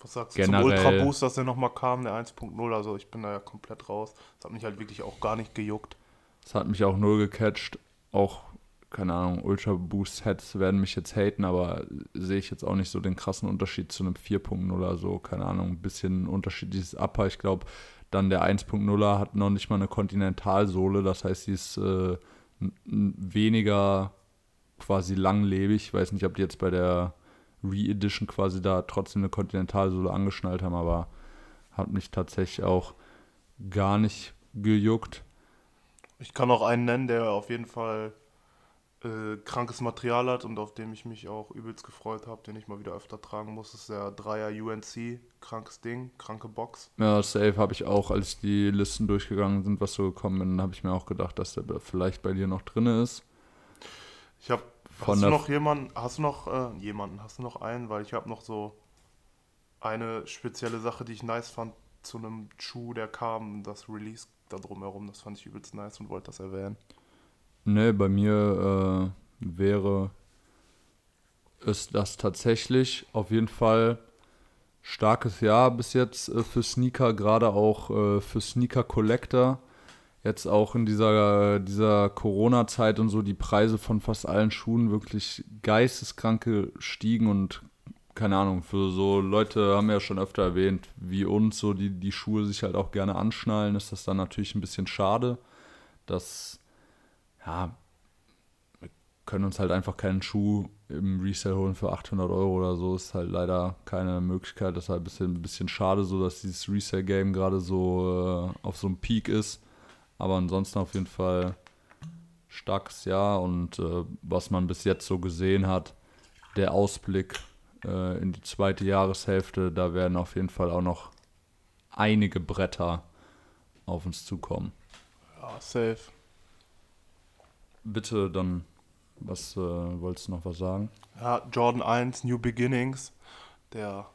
Was sagst du Generell- zum Ultra Boost, dass der nochmal kam, der 1.0? Also ich bin da ja komplett raus. Das hat mich halt wirklich auch gar nicht gejuckt. Es hat mich auch null gecatcht. Auch, keine Ahnung, Ultra Boost Heads werden mich jetzt haten, aber sehe ich jetzt auch nicht so den krassen Unterschied zu einem 4.0 oder so. Keine Ahnung, ein bisschen Unterschied dieses Upper. Ich glaube, dann der 1.0er hat noch nicht mal eine Kontinentalsohle. Das heißt, sie ist äh, weniger quasi langlebig. Ich weiß nicht, ob die jetzt bei der Re-Edition quasi da trotzdem eine Kontinentalsohle angeschnallt haben, aber hat mich tatsächlich auch gar nicht gejuckt. Ich kann auch einen nennen, der auf jeden Fall äh, krankes Material hat und auf dem ich mich auch übelst gefreut habe, den ich mal wieder öfter tragen muss. Ist der 3er UNC. Krankes Ding, kranke Box. Ja, safe habe ich auch, als die Listen durchgegangen sind, was so gekommen bin, habe ich mir auch gedacht, dass der vielleicht bei dir noch drin ist. Ich habe. Hast du noch jemanden? Hast du noch äh, jemanden? Hast du noch einen? Weil ich habe noch so eine spezielle Sache, die ich nice fand zu einem Schuh, der kam, das Release da drumherum. Das fand ich übelst nice und wollte das erwähnen. Ne, bei mir äh, wäre es das tatsächlich auf jeden Fall starkes Jahr bis jetzt äh, für Sneaker, gerade auch äh, für Sneaker Collector. Jetzt auch in dieser, dieser Corona-Zeit und so die Preise von fast allen Schuhen wirklich geisteskrank gestiegen und keine Ahnung, für so Leute haben wir ja schon öfter erwähnt, wie uns, so die die Schuhe sich halt auch gerne anschnallen, ist das dann natürlich ein bisschen schade, dass, ja, wir können uns halt einfach keinen Schuh im Resale holen für 800 Euro oder so, ist halt leider keine Möglichkeit, das ist halt ein bisschen, ein bisschen schade, so dass dieses Resale-Game gerade so äh, auf so einem Peak ist, aber ansonsten auf jeden Fall starkes Jahr und äh, was man bis jetzt so gesehen hat, der Ausblick äh, in die zweite Jahreshälfte, da werden auf jeden Fall auch noch einige Bretter auf uns zukommen. Ja, safe. Bitte dann, was äh, wolltest du noch was sagen? Ja, Jordan 1, New Beginnings, der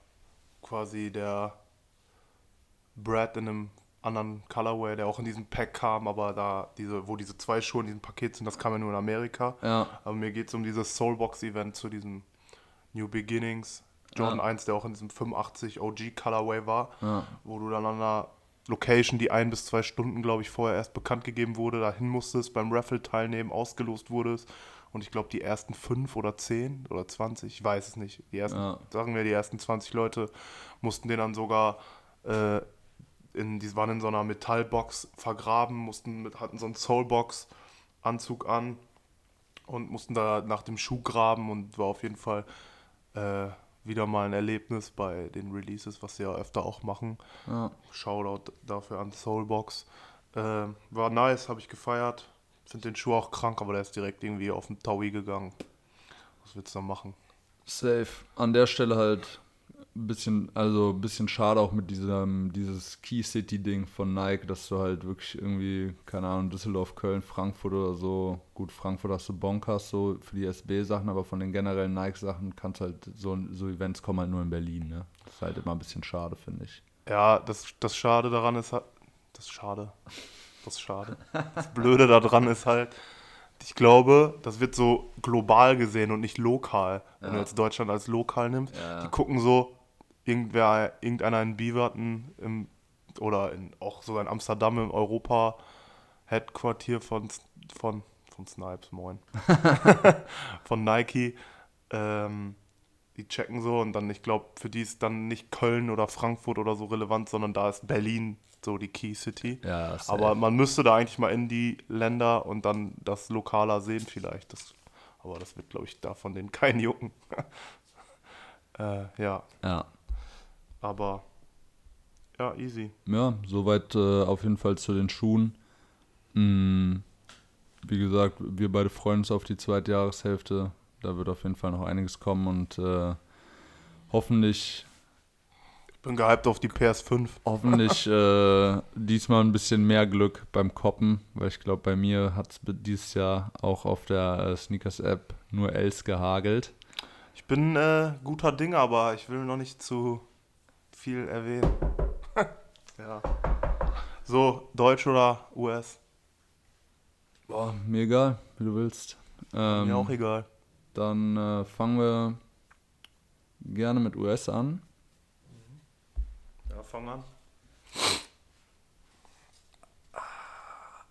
quasi der Brad in einem anderen Colorway, der auch in diesem Pack kam, aber da diese, wo diese zwei Schuhe in diesem Paket sind, das kam ja nur in Amerika. Ja, Aber mir geht es um dieses Soulbox-Event zu diesem New Beginnings. Jordan Ja. 1, der auch in diesem 85 OG Colorway war, ja, wo du dann an einer Location, die ein bis zwei Stunden, glaube ich, vorher erst bekannt gegeben wurde, dahin musstest, beim Raffle teilnehmen, ausgelost wurdest. Und ich glaube, die ersten fünf oder zehn oder 20, ich weiß es nicht, die ersten, Ja. sagen wir, die ersten 20 Leute mussten den dann sogar äh, in, die waren in so einer Metallbox vergraben, mussten mit, hatten so einen Soulbox-Anzug an und mussten da nach dem Schuh graben und war auf jeden Fall äh, wieder mal ein Erlebnis bei den Releases, was sie ja öfter auch machen. ja. Shoutout dafür an Soulbox. Äh, war nice, habe ich gefeiert. Finde den Schuh auch krank, aber der ist direkt irgendwie auf den Taui gegangen. Was willst du da machen? Safe. An der Stelle halt bisschen, also ein bisschen schade auch mit diesem, dieses Key City Ding von Nike, dass du halt wirklich irgendwie, keine Ahnung, Düsseldorf, Köln, Frankfurt oder so, gut, Frankfurt hast du Bonkers so für die SB-Sachen, aber von den generellen Nike-Sachen kannst halt, so, so Events kommen halt nur in Berlin, ne? Das ist halt immer ein bisschen schade, finde ich. Ja, das, das Schade daran ist halt. Das Schade. Das Schade. Das Blöde daran ist halt, ich glaube, das wird so global gesehen und nicht lokal. Wenn du Ja. jetzt Deutschland als lokal nimmst. Ja. Die gucken so, irgendwer, irgendeiner in Beaverton im, oder in, auch sogar in Amsterdam im Europa-Headquartier von, von, von Snipes, moin. [LAUGHS] von Nike. Ähm, die checken so und dann, ich glaube, für die ist dann nicht Köln oder Frankfurt oder so relevant, sondern da ist Berlin so die Key City. Ja. Aber man müsste da eigentlich mal in die Länder und dann das lokaler sehen vielleicht. Das, aber das wird, glaube ich, da von denen kein jucken. [LAUGHS] äh, ja, ja. Aber ja, easy. Ja, soweit äh, auf jeden Fall zu den Schuhen. Mm, wie gesagt, wir beide freuen uns auf die zweite Jahreshälfte. Da wird auf jeden Fall noch einiges kommen und äh, hoffentlich Ich bin gehypt auf die PS5. [LAUGHS] Hoffentlich äh, diesmal ein bisschen mehr Glück beim Koppen, weil ich glaube, bei mir hat es dieses Jahr auch auf der äh, Sneakers-App nur Els gehagelt. Ich bin äh, guter Dinge, aber ich will noch nicht zu viel erwähnen. [LAUGHS] ja. So, Deutsch oder US? Boah, mir egal, wie du willst. Ähm, Mir auch egal. Dann äh, fangen wir gerne mit US an. Ja, fang an.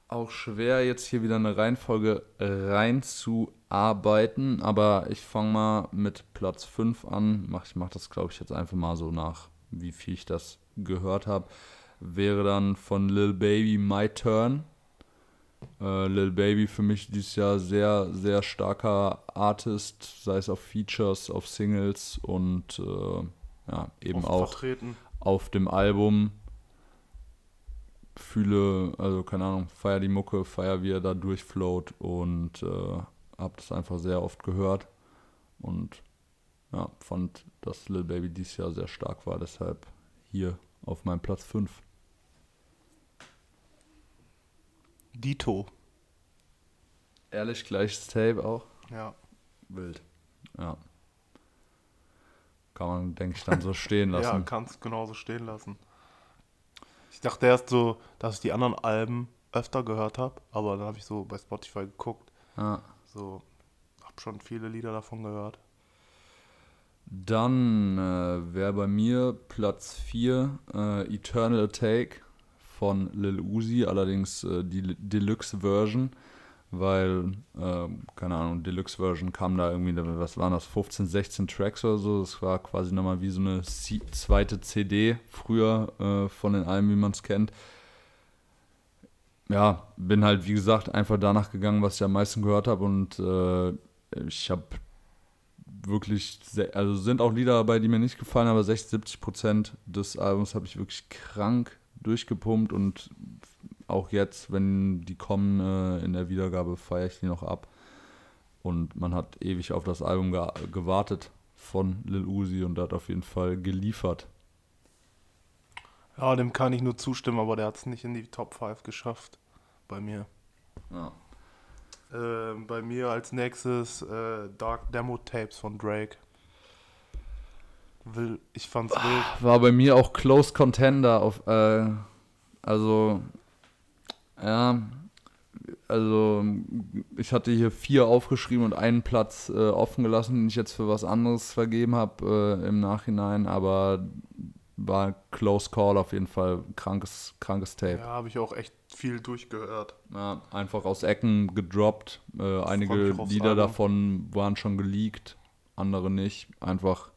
Auch schwer, jetzt hier wieder eine Reihenfolge reinzuarbeiten, aber ich fange mal mit Platz 5 an. Mach, ich mache das, glaube ich, jetzt einfach mal so nach, wie viel ich das gehört habe. Wäre dann von Lil Baby My Turn. Äh, Lil Baby für mich dieses Jahr sehr, sehr starker Artist, sei es auf Features, auf Singles und äh, ja, eben auch Vertreten. auf dem Album fühle, also keine Ahnung, feier die Mucke, feier wie er da durchfloat und äh, hab das einfach sehr oft gehört und ja, fand, dass Lil Baby dieses Jahr sehr stark war, deshalb hier auf meinem Platz 5. Dito. Ehrlich gleiches Tape auch? Ja. Wild. Ja. Kann man, denke ich, dann so stehen [LAUGHS] Ja, lassen. kannst genauso stehen lassen. Ich dachte erst so, dass ich die anderen Alben öfter gehört habe, aber dann habe ich so bei Spotify geguckt. Ja. So, hab schon viele Lieder davon gehört. Dann äh, wäre bei mir Platz 4 äh, Eternal Take von Lil Uzi, allerdings äh, die Deluxe Version, weil, äh, keine Ahnung, Deluxe Version kam da irgendwie, was waren das, 15, 16 Tracks oder so. Das war quasi nochmal wie so eine C zweite CD früher äh, von den Alben, wie man es kennt. Ja, bin halt, wie gesagt, einfach danach gegangen, was ich am meisten gehört habe und äh, ich habe wirklich, sehr, also sind auch Lieder dabei, die mir nicht gefallen, aber 60, 70 Prozent des Albums habe ich wirklich krank durchgepumpt und auch jetzt, wenn die kommen äh, in der Wiedergabe, feiere ich die noch ab. Und man hat ewig auf das Album ge gewartet von Lil Uzi und hat auf jeden Fall geliefert. Ja, dem kann ich nur zustimmen, aber der hat es nicht in die Top 5 geschafft. Bei mir. Ja. Äh, bei mir als nächstes äh, Dark Demo Tapes von Drake. Will, ich fand's wild. War bei mir auch Close Contender auf, äh, also, ja, also ich hatte hier vier aufgeschrieben und einen Platz äh, offen gelassen, den ich jetzt für was anderes vergeben habe äh, im Nachhinein, aber war Close Call auf jeden Fall krankes, krankes Tape. Ja, habe ich auch echt viel durchgehört. Ja, einfach aus Ecken gedroppt. Äh, einige Lieder Album. davon waren schon geleakt, andere nicht. Einfach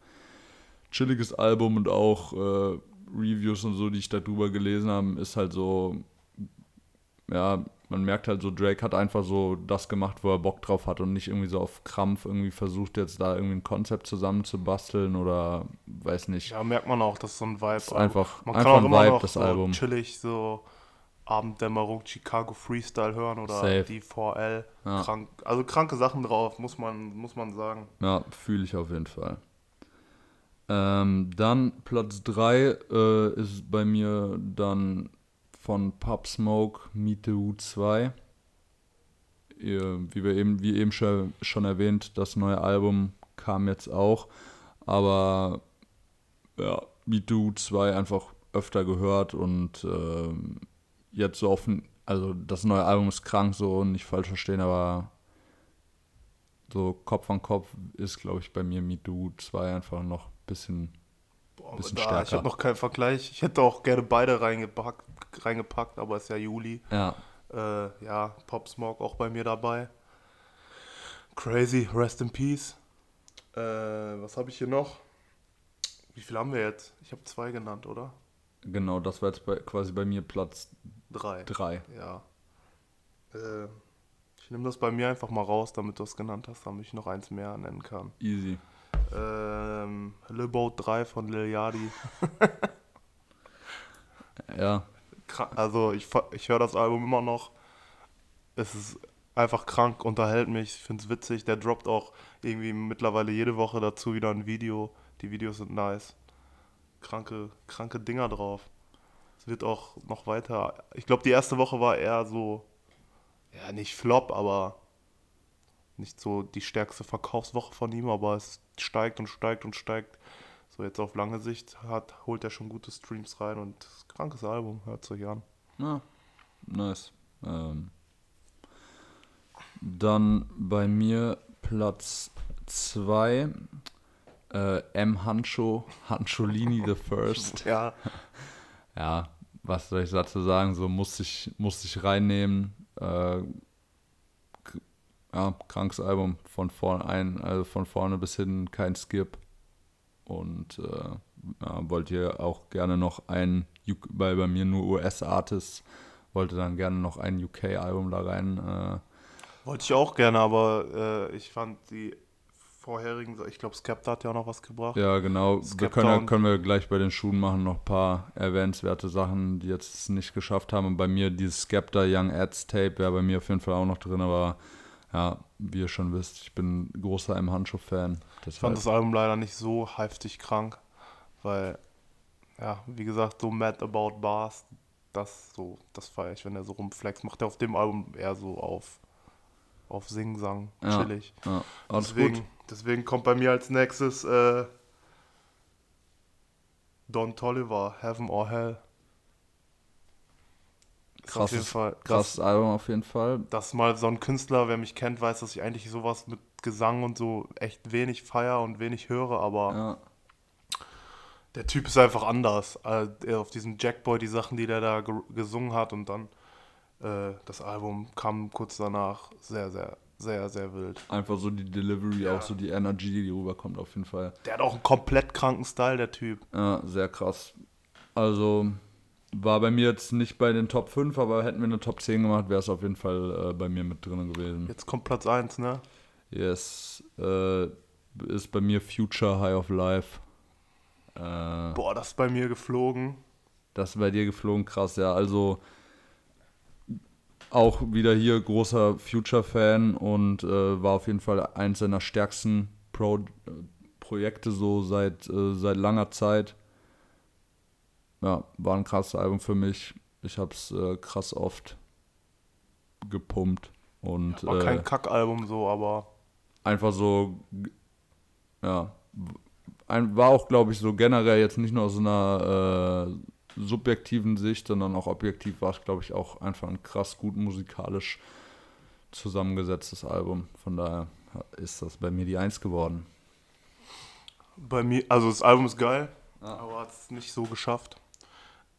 chilliges Album und auch äh, Reviews und so, die ich darüber gelesen habe, ist halt so, ja, man merkt halt so, Drake hat einfach so das gemacht, wo er Bock drauf hat und nicht irgendwie so auf Krampf irgendwie versucht, jetzt da irgendwie ein Konzept zusammenzubasteln oder weiß nicht. Ja, merkt man auch, das ist so ein Vibe. ist einfach, man einfach kann auch ein immer Vibe, noch das so Album. chillig so Abenddämmerung, Chicago Freestyle hören oder Safe. die 4L. Ja. Krank, also kranke Sachen drauf, muss man, muss man sagen. Ja, fühle ich auf jeden Fall. Ähm, dann Platz 3 äh, ist bei mir dann von Pop Smoke Meet the Who 2. Ihr, wie wir eben, wie eben schon, erwähnt, das neue Album kam jetzt auch. Aber ja, Meet the Who 2 einfach öfter gehört und ähm, jetzt so offen, also das neue Album ist krank, so nicht falsch verstehen, aber so Kopf an Kopf ist, glaube ich, bei mir the Who 2 einfach noch ein bisschen. Boah, Bisschen da, Ich stärker. habe noch keinen Vergleich. Ich hätte auch gerne beide reingepackt, reingepackt aber es ist ja Juli. Ja, Äh, ja, Pop Smoke auch bei mir dabei. Crazy, rest in peace. Äh, was habe ich hier noch? Wie viel haben wir jetzt? Ich habe zwei genannt, oder? genau, das war jetzt bei, quasi bei mir Platz Drei. 3. Ja. Äh, ich nehme das bei mir einfach mal raus, damit du es genannt hast, damit ich noch eins mehr nennen kann. Easy. Ähm, Lil Boat 3 von Lil Yachty. [LAUGHS] Ja, Also ich, ich höre das Album immer noch. es ist einfach krank, unterhält mich, ich finde es witzig. Der droppt auch irgendwie mittlerweile jede Woche dazu wieder ein Video. Die Videos sind nice. Kranke, kranke Dinger drauf. Es wird auch noch weiter. Ich glaube, die erste Woche war eher so, ja, nicht Flop, aber nicht so die stärkste Verkaufswoche von ihm, aber es steigt und steigt und steigt. So jetzt auf lange Sicht hat, holt er schon gute Streams rein und krankes Album, hört sich an. Ja, nice. Ähm, dann bei mir Platz 2 äh, M. Hancho, Hancholini the First. [LAUGHS] Ja, Ja, was soll ich dazu sagen? So musste ich, musste ich reinnehmen. Äh, ja, krankes Album von vorne ein, also von vorne bis hin kein Skip. Und äh, ja, wollte ihr auch gerne noch ein, weil bei mir nur US-Artists, wollte dann gerne noch ein UK-Album da rein. Äh, wollte ich auch gerne, aber äh, ich fand die vorherigen, ich glaube, Skepta hat ja auch noch was gebracht. Ja, genau. Wir können, ja- können wir gleich bei den Schuhen machen, noch ein paar erwähnenswerte Sachen, die jetzt nicht geschafft haben. Und bei mir dieses Skepta Young Ads Tape wäre bei mir auf jeden Fall auch noch drin, aber ja, wie ihr schon wisst, ich bin großer M. Handschuh-Fan. Ich fand das Album leider nicht so heftig krank, weil, ja, wie gesagt, so Mad About Bars, das so, das feiere ich, wenn er so rumflext. Macht er auf dem Album eher so auf, auf Sing-Sang, Ja, chillig. Ja, alles deswegen, gut. deswegen kommt bei mir als nächstes äh, Don Tolliver, Heaven or Hell. Ist auf jeden Krasses, Fall, das, krasses Album auf jeden Fall. das mal so ein Künstler, wer mich kennt, weiß, dass ich eigentlich sowas mit Gesang und so echt wenig feier und wenig höre, aber Ja, der Typ ist einfach anders. Er auf diesem Jackboy, die Sachen, die der da ge gesungen hat und dann äh, das Album kam kurz danach sehr, sehr, sehr, sehr wild. einfach so die Delivery, Ja. auch so die Energy, die rüberkommt auf jeden Fall. Der hat auch einen komplett kranken Style, der Typ. Ja, sehr krass. Also war bei mir jetzt nicht bei den Top 5, aber hätten wir eine Top 10 gemacht, wäre es auf jeden Fall äh, bei mir mit drin gewesen. Jetzt kommt Platz 1, ne? Yes, äh, ist bei mir Future High of Life. Äh, Boah, das ist bei mir geflogen. das ist bei dir geflogen, krass, ja. Also auch wieder hier großer Future-Fan und äh, war auf jeden Fall eins seiner stärksten Pro Projekte so seit, äh, seit langer Zeit. Ja, war ein krasses Album für mich. Ich habe es äh, krass oft gepumpt und War äh, kein Kackalbum so, aber einfach so, ja, ein, war auch, glaube ich, so generell jetzt nicht nur aus einer äh, subjektiven Sicht, sondern auch objektiv war es, glaube ich, auch einfach ein krass gut musikalisch zusammengesetztes Album. Von daher ist das bei mir die Eins geworden. bei mir, also das Album ist geil, Ja. aber hat es nicht so geschafft.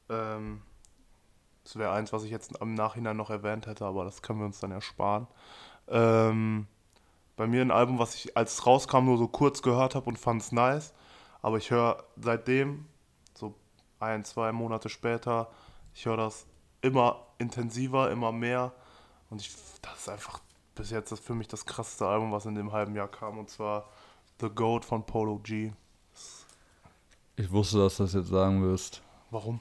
Ähm, das wäre eins, was ich jetzt im Nachhinein noch erwähnt hätte, aber das können wir uns dann ersparen. Ähm, bei mir ein Album, was ich als es rauskam nur so kurz gehört habe und fand es nice, aber ich höre seitdem, so ein, zwei Monate später, ich höre das immer intensiver, immer mehr und ich, das ist einfach bis jetzt das für mich das krasseste Album, was in dem halben Jahr kam und zwar The Goat von Polo G. Ich wusste, dass du das jetzt sagen wirst. Warum?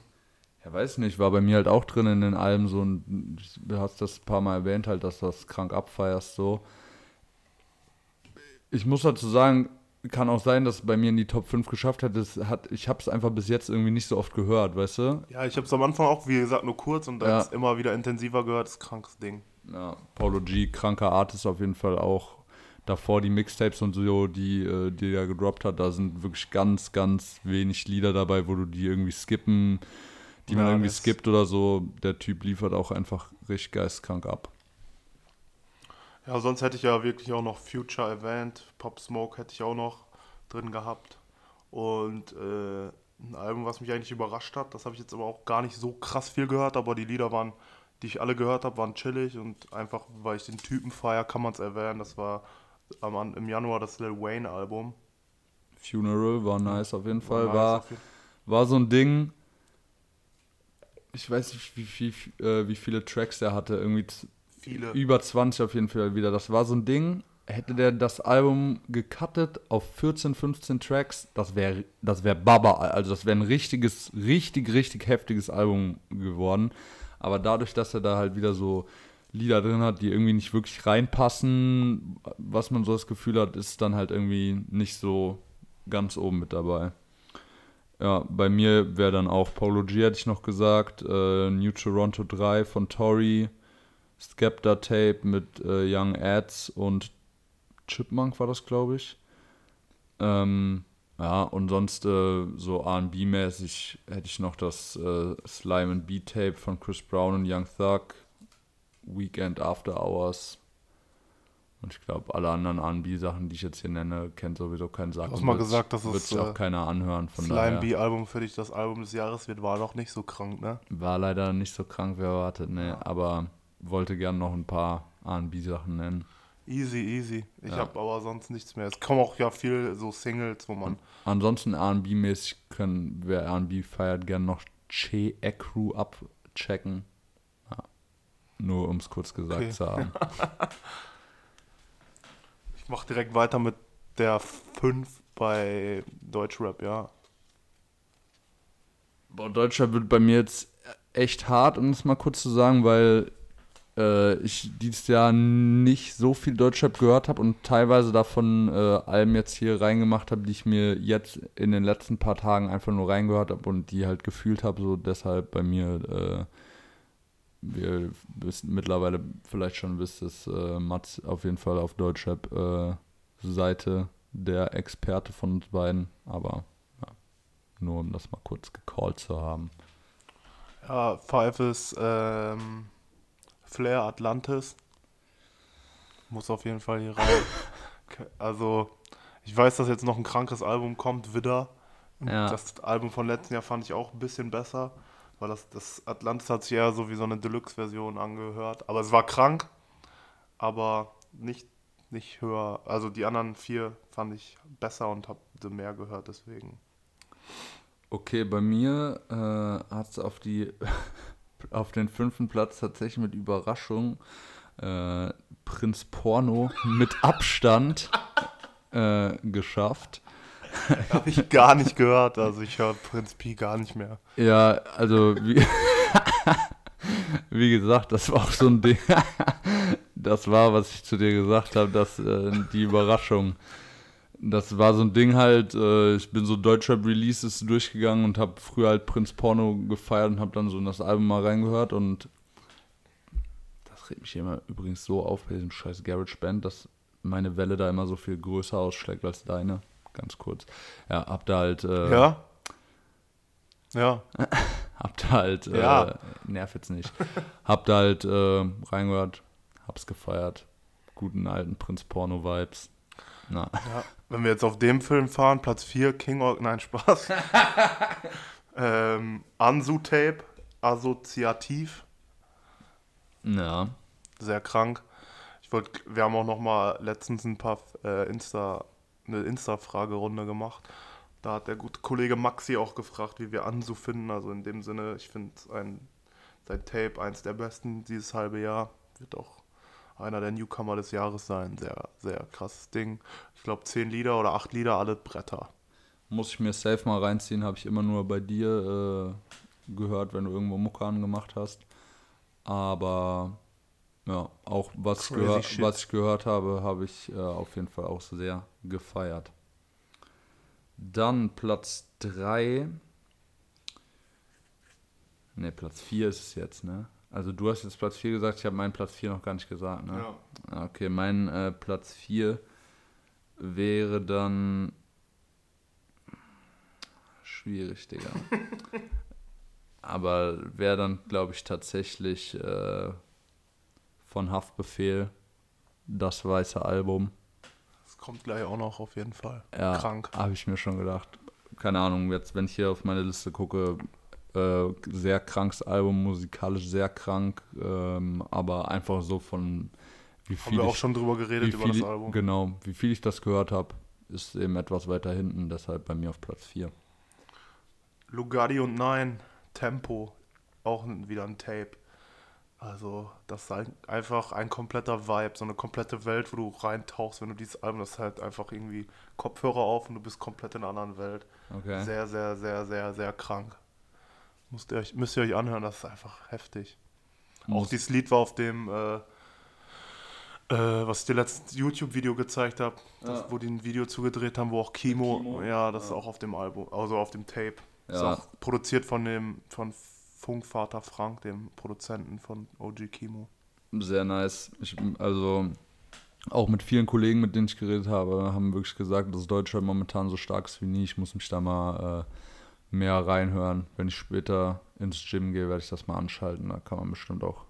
Ja, weiß nicht, war bei mir halt auch drin in den Alben so ein, du hast das ein paar Mal erwähnt halt, dass du das krank abfeierst so. Ich muss dazu sagen, kann auch sein, dass es bei mir in die Top 5 geschafft hat. Das hat ich habe es einfach bis jetzt irgendwie nicht so oft gehört, weißt du? Ja, ich habe es am Anfang auch, wie gesagt, nur kurz und dann Ja. immer wieder intensiver gehört. Das ist krankes Ding. Ja, Paulo G, kranker Artist auf jeden Fall auch. Davor die Mixtapes und so, die, äh, die er gedroppt hat, da sind wirklich ganz, ganz wenig Lieder dabei, wo du die irgendwie skippen, die man Ja, irgendwie skippt oder so. Der Typ liefert auch einfach richtig geistkrank ab. Ja, sonst hätte ich ja wirklich auch noch Future erwähnt. Pop Smoke hätte ich auch noch drin gehabt. Und äh, ein Album, was mich eigentlich überrascht hat, das habe ich jetzt aber auch gar nicht so krass viel gehört, aber die Lieder waren, die ich alle gehört habe, waren chillig und einfach, weil ich den Typen feier, kann man es erwähnen. Das war am, im Januar das Lil Wayne Album. Funeral war nice auf jeden Fall. nice War, auf jeden- war so ein Ding. Ich weiß nicht, wie, wie, äh, wie viele Tracks der hatte. Irgendwie viele. über 20 auf jeden Fall wieder. Das war so ein Ding. Hätte der das Album gecuttet auf 14, 15 Tracks, das wäre das wär Baba. Also das wäre ein richtiges, richtig, richtig heftiges Album geworden. Aber dadurch, dass er da halt wieder so Lieder drin hat, die irgendwie nicht wirklich reinpassen, was man so das Gefühl hat, ist dann halt irgendwie nicht so ganz oben mit dabei. Ja, bei mir wäre dann auch Polo G, hätte ich noch gesagt, äh, New Toronto 3 von Tory, Skepta Tape mit äh, Young Ads und Chipmunk war das, glaube ich. Ähm, ja, und sonst äh, so RB-mäßig hätte ich noch das äh, Slime and Beat Tape von Chris Brown und Young Thug, Weekend After Hours. Und ich glaube, alle anderen RB-Sachen, die ich jetzt hier nenne, kennt sowieso kein Sack. Du hast mal gesagt, dass wird es sich auch äh, keiner anhören. Von Slime daher B-Album für dich das Album des Jahres wird, war doch nicht so krank, ne? war leider nicht so krank wie erwartet, ne. Aber wollte gern noch ein paar R&B-Sachen nennen. Easy, easy. Ich Ja. habe aber sonst nichts mehr. Es kommen auch ja viel so Singles, wo man. Ansonsten R&B-mäßig können, wer R&B feiert, gern noch Che Ekru abchecken. Ja. Nur um es kurz gesagt Okay. zu haben. [LAUGHS] Ich mache direkt weiter mit der 5 bei Deutschrap, ja. Boah, Deutschrap wird bei mir jetzt echt hart, um es mal kurz zu sagen, weil äh, ich dieses Jahr nicht so viel Deutschrap gehört habe und teilweise davon äh, Alben jetzt hier reingemacht habe, die ich mir jetzt in den letzten paar Tagen einfach nur reingehört habe und die halt gefühlt habe. So deshalb bei mir, äh, wir wissen mittlerweile vielleicht schon wisst, dass äh, Mats auf jeden Fall auf Deutschrap äh, Seite der Experte von uns beiden, aber ja, nur um das mal kurz gecallt zu haben. Ja, Five ist ähm, Flair Atlantis. Muss auf jeden Fall hier rein. [LAUGHS] Also, ich weiß, dass jetzt noch ein krankes Album kommt, Widder. Ja. Das Album von letzten Jahr fand ich auch ein bisschen besser, weil das, das Atlantis hat sich eher so wie so eine Deluxe-Version angehört. Aber es war krank, aber nicht, nicht höher. Also die anderen vier fand ich besser und habe mehr gehört, deswegen. Okay, bei mir äh, hat es auf [LAUGHS] auf den fünften Platz tatsächlich mit Überraschung äh, Prinz Porno mit Abstand äh, geschafft. [LAUGHS] Habe ich gar nicht gehört. Also ich höre Prinz Pi gar nicht mehr. Ja, also wie, [LAUGHS] wie gesagt, das war auch so ein Ding. [LAUGHS] das war, was ich zu dir gesagt habe, dass äh, die Überraschung. Das war so ein Ding halt, äh, ich bin so Deutschrap Releases durchgegangen und habe früher halt Prinz Porno gefeiert und habe dann so in das Album mal reingehört und das regt mich immer übrigens so auf bei diesem scheiß Garage Band, dass meine Welle da immer so viel größer ausschlägt als deine. Ganz kurz. Ja, hab da halt äh, Ja? Ja. [LAUGHS] Hab da halt, äh, Ja. nerv jetzt nicht, hab da halt äh, reingehört, hab's gefeiert. Guten alten Prinz Porno-Vibes. Na, Ja, wenn wir jetzt auf dem Film fahren, Platz 4, King of, nein, Spaß. [LAUGHS] ähm, Ansu-Tape, assoziativ, ja. sehr krank. Ich wollte, wir haben auch noch mal letztens ein paar äh, Insta, eine Insta-Fragerunde gemacht. Da hat der gute Kollege Maxi auch gefragt, wie wir Ansu finden. Also in dem Sinne, ich finde ein, sein Tape eins der besten dieses halbe Jahr. Wird auch einer der Newcomer des Jahres sein. Sehr, sehr krasses Ding. Ich glaube, zehn Lieder oder acht Lieder, alle Bretter. Muss ich mir safe mal reinziehen, habe ich immer nur bei dir äh, gehört, wenn du irgendwo Mucke angemacht hast. Aber ja, auch was, gehör, was ich gehört habe, habe ich äh, auf jeden Fall auch sehr gefeiert. Dann Platz 3. Ne, Platz 4 ist es jetzt, ne? Also du hast jetzt Platz 4 gesagt, ich habe meinen Platz 4 noch gar nicht gesagt, ne? Ah, Okay, mein äh, Platz 4 wäre dann schwierig, Digga. [LAUGHS] Aber wäre dann, glaube ich, tatsächlich äh, von Haftbefehl das weiße Album. Das kommt gleich auch noch auf jeden Fall. Ja, Krank. habe ich mir schon gedacht. Keine Ahnung, jetzt, wenn ich hier auf meine Liste gucke, äh, sehr krankes Album, musikalisch sehr krank, ähm, aber einfach so von wie Haben viel wir auch ich, schon drüber geredet über das Album. Genau, wie viel ich das gehört habe, ist eben etwas weiter hinten, deshalb bei mir auf Platz 4. Lugardi und Nein, Tempo, auch wieder ein Tape. Also, das ist halt einfach ein kompletter Vibe, so eine komplette Welt, wo du reintauchst, wenn du dieses Album, das ist halt einfach irgendwie Kopfhörer auf und du bist komplett in einer anderen Welt. Okay. Sehr, sehr, sehr, sehr, sehr krank. Müsst ihr euch, müsst ihr euch anhören, das ist einfach heftig. Auch Muss- dieses Lied war auf dem, äh, äh, was ich dir letztes YouTube-Video gezeigt habe, Ja. wo die ein Video zugedreht haben, wo auch Kimo, Kimo, ja, das ist ja. auch auf dem Album, also auf dem Tape. Ist Ja. auch produziert von dem, von Funkvater Frank, dem Produzenten von OG Kimo. Sehr nice. Ich, also auch mit vielen Kollegen, mit denen ich geredet habe, haben wirklich gesagt, dass Deutschland momentan so stark ist wie nie. Ich muss mich da mal äh, mehr reinhören. Wenn ich später ins Gym gehe, werde ich das mal anschalten. Da kann man bestimmt auch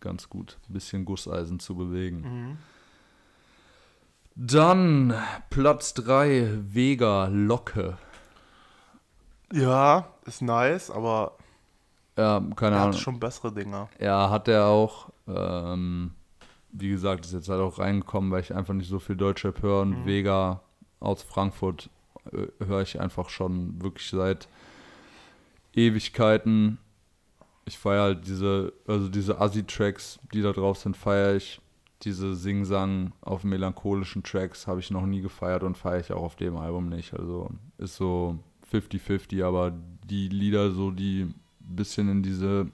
ganz gut ein bisschen Gusseisen zu bewegen. Dann Platz 3, Vega Locke. Ja, ist nice, aber Ja, keine er Ahnung. hat schon bessere Dinger. Ja, hat er auch. Ähm, wie gesagt, ist jetzt halt auch reingekommen, weil ich einfach nicht so viel Deutschrap höre. Und Vega aus Frankfurt äh, höre ich einfach schon wirklich seit Ewigkeiten. Ich feiere halt diese, also diese Assi-Tracks, die da drauf sind, feiere ich. Diese Sing-Sang auf melancholischen Tracks habe ich noch nie gefeiert und feiere ich auch auf dem Album nicht. Also ist so 50-50, aber die Lieder so, die bisschen in diese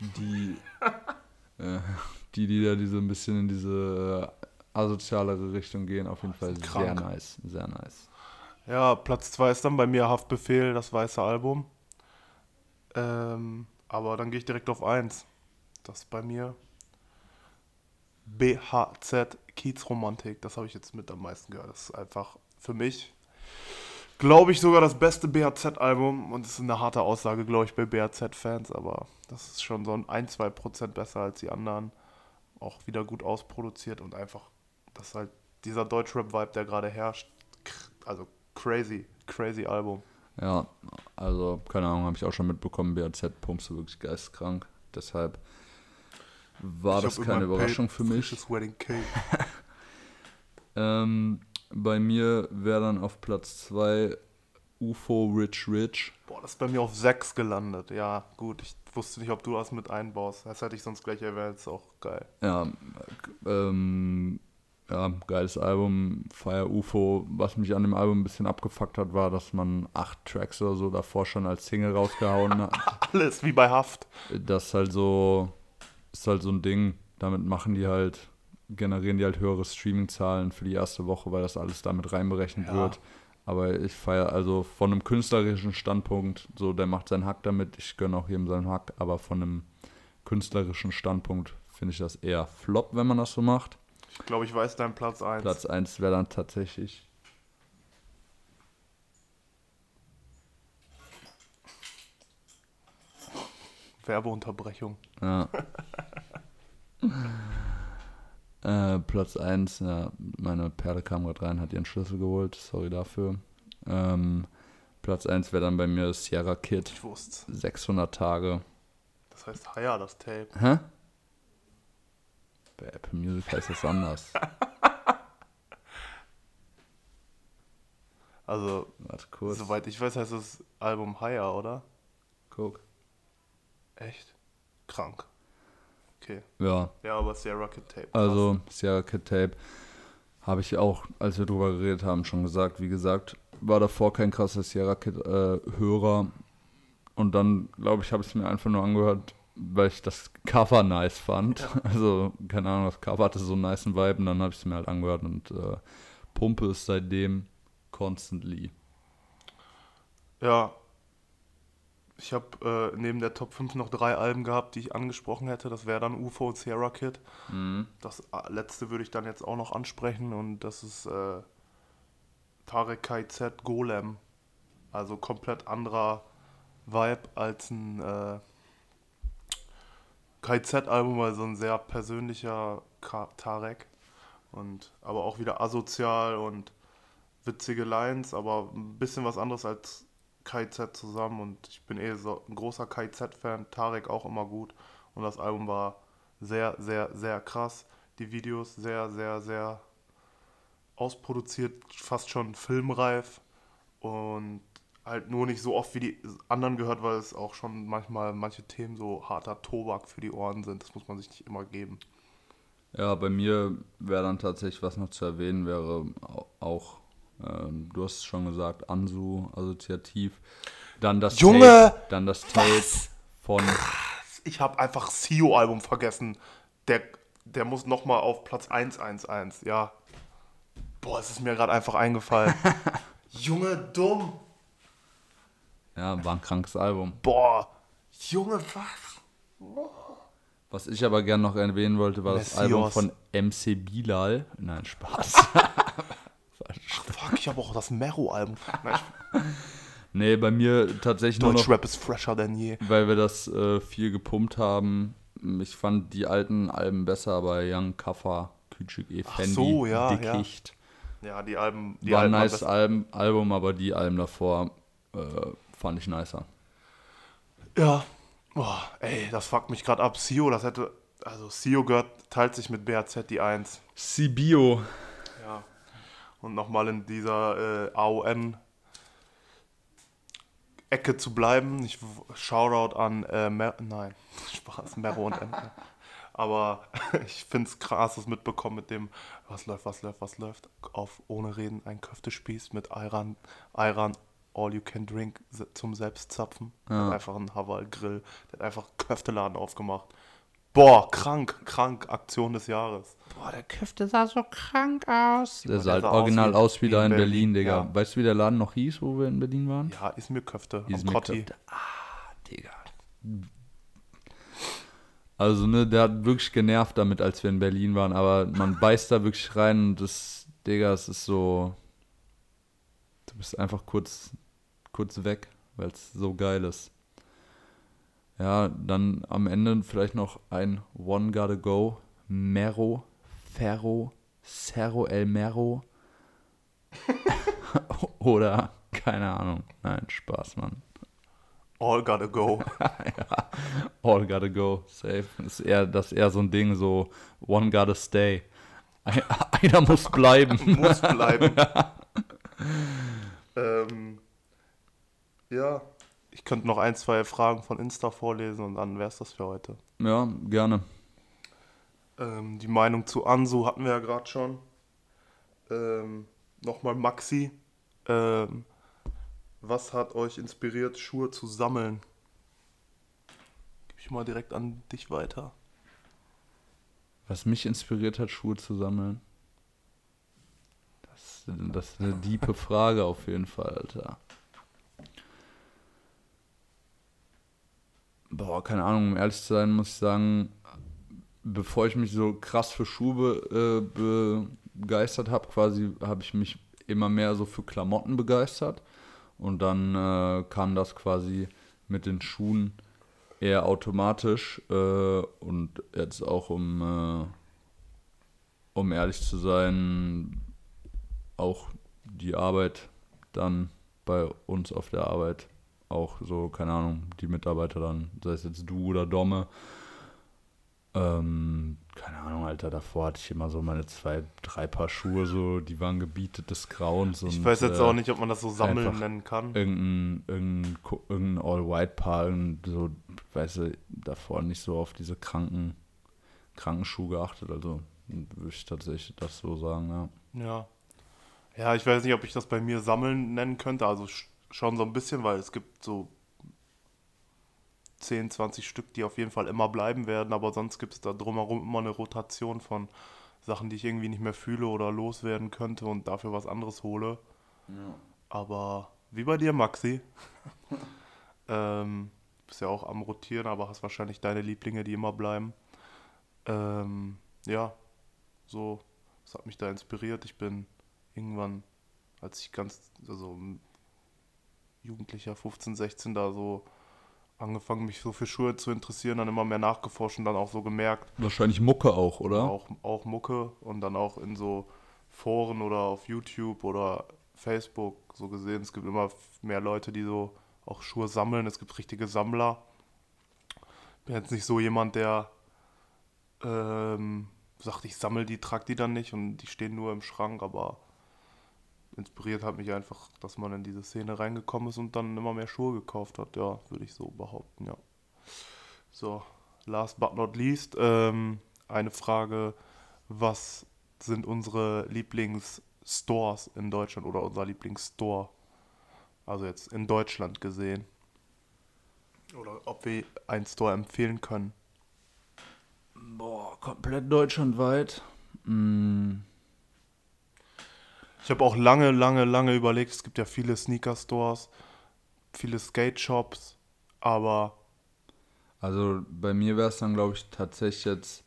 die, [LAUGHS] äh, die Lieder, die so ein bisschen in diese äh, asozialere Richtung gehen, auf jeden Fall sehr nice, sehr nice. Ja, Platz 2 ist dann bei mir Haftbefehl, das weiße Album. Ähm, aber dann gehe ich direkt auf 1. Das ist bei mir BHZ Kiezromantik. Das habe ich jetzt mit am meisten gehört. Das ist einfach für mich, glaube ich, sogar das beste BHZ-Album. Und das ist eine harte Aussage, glaube ich, bei BHZ-Fans. Aber das ist schon so ein 1-2% besser als die anderen. Auch wieder gut ausproduziert und einfach, das ist halt dieser Deutschrap-Vibe, der gerade herrscht. Also crazy, crazy Album. Ja, also, keine Ahnung, habe ich auch schon mitbekommen, BAZ pumpst du wirklich geisteskrank. Deshalb war Ich das keine Überraschung für mich. Wedding Cake. [LAUGHS] [LAUGHS] Ähm, bei mir wäre dann auf Platz 2 UFO Rich Rich. Boah, das ist bei mir auf 6 gelandet. Ja, gut. Ich wusste nicht, ob du das mit einbaust. Das hätte ich sonst gleich erwähnt. Ist auch geil. Ja, ähm, ja, geiles Album, Fire UFO. Was mich an dem Album ein bisschen abgefuckt hat, war, dass man acht Tracks oder so davor schon als Single rausgehauen hat. [LAUGHS] Alles wie bei Haft. Das ist halt so, ist halt so ein Ding. Damit machen die halt, generieren die halt höhere Streaming-Zahlen für die erste Woche, weil das alles damit reinberechnet Ja. wird. Aber ich feiere also von einem künstlerischen Standpunkt, so der macht seinen Hack damit, ich gönne auch jedem seinen Hack, aber von einem künstlerischen Standpunkt finde ich das eher flop, wenn man das so macht. Ich glaube, ich weiß deinen Platz 1. Platz 1 wäre dann tatsächlich. Werbeunterbrechung. Ja. [LAUGHS] äh, Platz 1, ja, meine Perle kam gerade rein, hat ihren Schlüssel geholt, sorry dafür. Ähm, Platz 1 wäre dann bei mir Sierra Kid, Ich wusste 600 Tage. Das heißt Haya, das Tape. Hä? Bei Apple Music heißt das anders. [LAUGHS] Also, soweit ich weiß, heißt das Album Haya, oder? Guck. Echt? Krank. Okay. Ja, Ja, aber Sierra Kid Tape. Also, Sierra Kid Tape habe ich auch, als wir drüber geredet haben, schon gesagt. Wie gesagt, war davor kein krasser Sierra Kid äh, Hörer. Und dann, glaube ich, habe ich es mir einfach nur angehört, weil ich das Cover nice fand. [LAUGHS] Also, keine Ahnung, das Cover hatte so einen niceen Vibe und dann habe ich es mir halt angehört und äh, pumpe es seitdem constantly. Ja. Ich habe äh, neben der Top 5 noch drei Alben gehabt, die ich angesprochen hätte. Das wäre dann UFO und Sierra Kid. Das äh, letzte würde ich dann jetzt auch noch ansprechen und das ist äh, Tarek KZ Golem. Also komplett anderer Vibe als ein äh, KZ-Album, also ein sehr persönlicher Ka Tarek. Und aber auch wieder asozial und witzige Lines, aber ein bisschen was anderes als KZ zusammen und ich bin eh so ein großer KZ-Fan, Tarek auch immer gut und das Album war sehr, sehr, sehr krass. Die Videos sehr, sehr, sehr ausproduziert, fast schon filmreif und halt nur nicht so oft wie die anderen gehört, weil es auch schon manchmal manche Themen so harter Tobak für die Ohren sind. Das muss man sich nicht immer geben. Ja, bei mir wäre dann tatsächlich, was noch zu erwähnen wäre, au- auch, ähm, du hast es schon gesagt, Ansu, assoziativ. Dann das Junge! Tape, dann das Tape von Ich habe einfach Sio-Album vergessen. Der, der muss nochmal auf Platz 111. Ja. Boah, es ist mir gerade einfach eingefallen. [LAUGHS] Junge, dumm. Ja, war ein krankes Album. Boah. Junge, was? Was ich aber gerne noch erwähnen wollte, war das Messias. Album von MC Bilal. Nein, Spaß. [LAUGHS] Fuck, ich habe auch das Mero-Album. [LAUGHS] Nee, bei mir tatsächlich nur noch, Deutschrap ist fresher denn je. weil wir das äh, viel gepumpt haben. Ich fand die alten Alben besser bei Young Kaffer, Küçük E. Fendi, so, ja, ja. Dickicht. Ja, die Alben. Die War ein nice. Album, Album, aber die Alben davor äh, fand ich nicer. Ja. Boah, ey, das fuckt mich gerade ab. Sio, das hätte. Also, Sio gehört, teilt sich mit BAZ die 1. Sibio. Und nochmal in dieser äh, AON. Ecke zu bleiben. Ich Shoutout an äh, Mer nein, [LAUGHS] Spaß, Mero und M. Aber [LAUGHS] ich finde es krass, das mitbekommen mit dem, was läuft, was läuft, was läuft. Auf ohne Reden ein Köftespieß mit Ayran, Ayran All You Can Drink zum Selbstzapfen. Ja. einfach einen Haval Grill. Der hat einfach Köfteladen aufgemacht. Boah, krank, krank, Aktion des Jahres. Boah, der Köfte sah so krank aus. Der Der sah halt original aus wie- aus wie da in in Berlin, Berlin, Digga. ja. Weißt du, wie der Laden noch hieß, wo wir in Berlin waren? Ja, ist mir Köfte am Izmir Kotti. Köfte. Ah, Digga. Also, ne, der hat wirklich genervt damit, als wir in Berlin waren, aber man [LAUGHS] beißt da wirklich rein und das, Digga, es ist so. Du bist einfach kurz, kurz weg, weil es so geil ist. Ja, dann am Ende vielleicht noch ein One Gotta Go, Mero, Ferro, Cerro El Mero. [LAUGHS] Oder, keine Ahnung. Nein, Spaß, Mann. All gotta go. [LAUGHS] All gotta go, safe. Das ist eher, das ist eher so ein Ding, so one gotta stay. Ein- [LAUGHS] Einer muss bleiben. Muss bleiben. ähm, ja, ich könnte noch ein, zwei Fragen von Insta vorlesen und dann wäre es das für heute. Ja, gerne. Ähm, die Meinung zu Ansu hatten wir ja gerade schon. Ähm, Nochmal Maxi. Ähm, was hat euch inspiriert, Schuhe zu sammeln? Gib ich mal direkt an dich weiter. Was mich inspiriert hat, Schuhe zu sammeln. Das, das ist eine diepe Frage auf jeden Fall, Alter. Boah, keine Ahnung, um ehrlich zu sein, muss ich sagen, bevor ich mich so krass für Schuhe äh, begeistert habe, quasi habe ich mich immer mehr so für Klamotten begeistert. Und dann äh, kam das quasi mit den Schuhen eher automatisch. Äh, und jetzt auch um, äh, um ehrlich zu sein, auch die Arbeit dann bei uns auf der Arbeit auch so, keine Ahnung, die Mitarbeiter dann, sei es jetzt du oder Domme. Ähm, keine Ahnung, Alter, davor hatte ich immer so meine zwei, drei Paar Schuhe, so, die waren gebietetes Grauens. Ich und, weiß jetzt äh, auch nicht, ob man das so sammeln nennen kann. irgendein, irgendein, irgendein All-White-Paar, so, weißt du, davor nicht so auf diese kranken, kranken Schuhe geachtet. Also würde ich tatsächlich das so sagen, ja. Ja. Ja, ich weiß nicht, ob ich das bei mir sammeln nennen könnte. Also sch- schon so ein bisschen, weil es gibt so 10, 20 Stück, die auf jeden Fall immer bleiben werden. Aber sonst gibt es da drumherum immer eine Rotation von Sachen, die ich irgendwie nicht mehr fühle oder loswerden könnte und dafür was anderes hole. Aber wie bei dir, Maxi. [LAUGHS] ähm, bist ja auch am Rotieren, aber hast wahrscheinlich deine Lieblinge, die immer bleiben. Ähm, ja, so, das hat mich da inspiriert. Ich bin irgendwann, als ich ganz, also Jugendlicher, 15, 16, da so angefangen, mich so für Schuhe zu interessieren, dann immer mehr nachgeforscht und dann auch so gemerkt, Wahrscheinlich Mucke auch, oder? auch, auch Mucke und dann auch in so Foren oder auf YouTube oder Facebook so gesehen, es gibt immer mehr Leute, die so auch Schuhe sammeln, es gibt richtige Sammler. Bin jetzt nicht so jemand, der ähm, sagt, ich sammle die, trag die dann nicht und die stehen nur im Schrank, aber inspiriert hat mich einfach, dass man in diese Szene reingekommen ist und dann immer mehr Schuhe gekauft hat, ja, würde ich so behaupten, ja. So, last but not least, ähm, eine Frage, was sind unsere Lieblingsstores in Deutschland oder unser Lieblingsstore? Also jetzt in Deutschland gesehen. Oder ob wir einen Store empfehlen können. Boah, komplett deutschlandweit. Mm. Ich habe auch lange, lange, lange überlegt. Es gibt ja viele Sneaker-Stores, viele Skate-Shops, aber Also bei mir wäre es dann, glaube ich, tatsächlich jetzt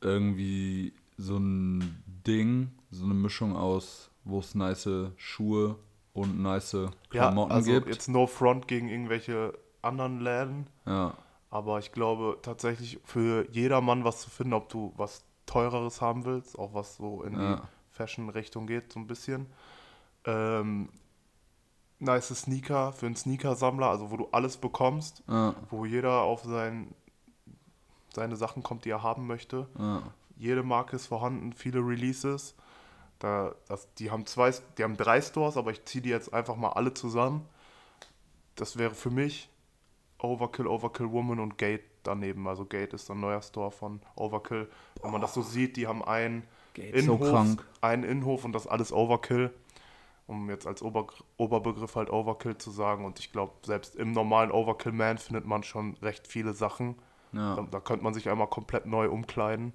irgendwie so ein Ding, so eine Mischung aus, wo es nice Schuhe und nice Klamotten ja, also gibt. jetzt no front gegen irgendwelche anderen Läden. Ja, Aber ich glaube tatsächlich für jedermann was zu finden, ob du was teureres haben willst, auch was so in Ja. die Fashion-Richtung geht, so ein bisschen. Ähm, nice Sneaker für einen Sneaker-Sammler, also wo du alles bekommst, ja, wo jeder auf sein, seine Sachen kommt, die er haben möchte. ja. Jede Marke ist vorhanden, viele Releases. Da, das, die haben zwei, die haben drei Stores, aber ich ziehe die jetzt einfach mal alle zusammen. Das wäre für mich Overkill, Overkill Woman und Gate daneben. Also Gate ist ein neuer Store von Overkill. Wenn man das so sieht, die haben einen So Innenhof, krank. einen Innenhof und das alles Overkill. Um jetzt als Ober Oberbegriff halt Overkill zu sagen. Und ich glaube, selbst im normalen Overkill Man findet man schon recht viele Sachen. Ja. Da, da könnte man sich einmal komplett neu umkleiden.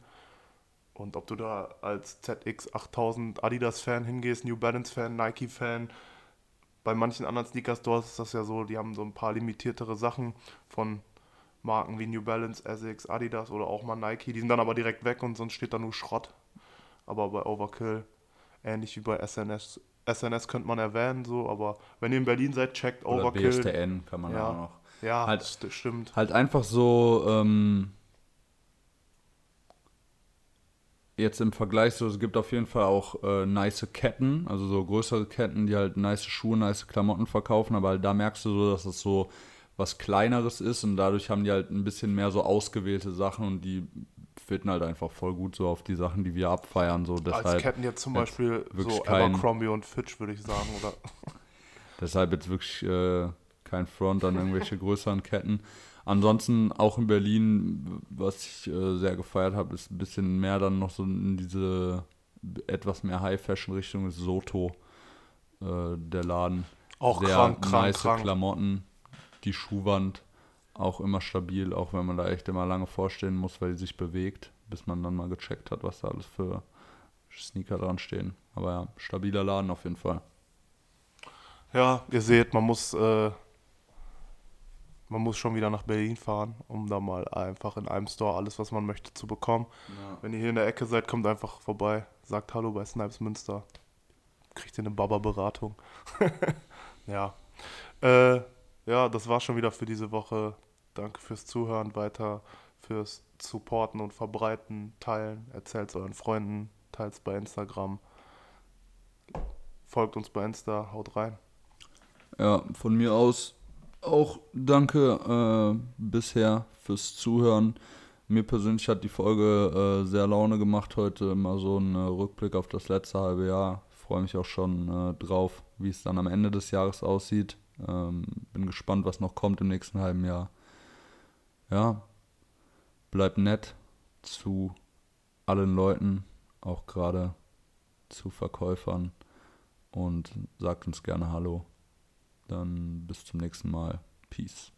Und ob du da als ZX8000 Adidas-Fan hingehst, New Balance-Fan, Nike-Fan, bei manchen anderen Sneaker-Stores ist das ja so, die haben so ein paar limitiertere Sachen von Marken wie New Balance, Essex, Adidas oder auch mal Nike. Die sind dann aber direkt weg und sonst steht da nur Schrott. Aber bei Overkill, ähnlich wie bei SNS, SNS könnte man erwähnen, so, aber wenn ihr in Berlin seid, checkt Oder Overkill. BSTN kann man Ja. auch noch. Ja, Halt- st stimmt. Halt einfach so, ähm, jetzt im Vergleich, so, es gibt auf jeden Fall auch äh, nice Ketten, also so größere Ketten, die halt nice Schuhe, nice Klamotten verkaufen, aber da merkst du so, dass es so was Kleineres ist und dadurch haben die halt ein bisschen mehr so ausgewählte Sachen und die fitten halt einfach voll gut so auf die Sachen, die wir abfeiern, so Als deshalb, Ketten jetzt zum jetzt Beispiel wirklich so kein- Abercrombie und Fitch, würde ich sagen, oder? [LAUGHS] Deshalb jetzt wirklich äh, kein Front an irgendwelche größeren Ketten. Ansonsten auch in Berlin, was ich äh, sehr gefeiert habe, ist ein bisschen mehr dann noch so in diese etwas mehr High-Fashion-Richtung ist Soto, äh, der Laden. Auch sehr krank, krank, nice krank. Klamotten, die Schuhwand auch immer stabil, auch wenn man da echt immer lange vorstehen muss, weil die sich bewegt, bis man dann mal gecheckt hat, was da alles für Sneaker dran stehen. Aber ja, stabiler Laden auf jeden Fall. Ja, ihr seht, man muss, äh, man muss schon wieder nach Berlin fahren, um da mal einfach in einem Store alles, was man möchte, zu bekommen. Wenn ihr hier in der Ecke seid, kommt einfach vorbei, sagt Hallo bei Snipes Münster. Kriegt ihr eine Baba-Beratung. [LAUGHS] ja. Äh, ja, das war schon wieder für diese Woche. Danke fürs Zuhören, weiter fürs Supporten und Verbreiten, Teilen. Erzählt euren Freunden, teilt bei Instagram. Folgt uns bei Insta, haut rein. Ja, von mir aus auch danke äh, bisher fürs Zuhören. Mir persönlich hat die Folge äh, sehr Laune gemacht heute. Mal so ein äh, Rückblick auf das letzte halbe Jahr. Freue mich auch schon äh, drauf, wie es dann am Ende des Jahres aussieht. Ähm, bin gespannt, was noch kommt im nächsten halben Jahr. Ja, bleibt nett zu allen Leuten, auch gerade zu Verkäufern und sagt uns gerne Hallo. Dann bis zum nächsten Mal. Peace.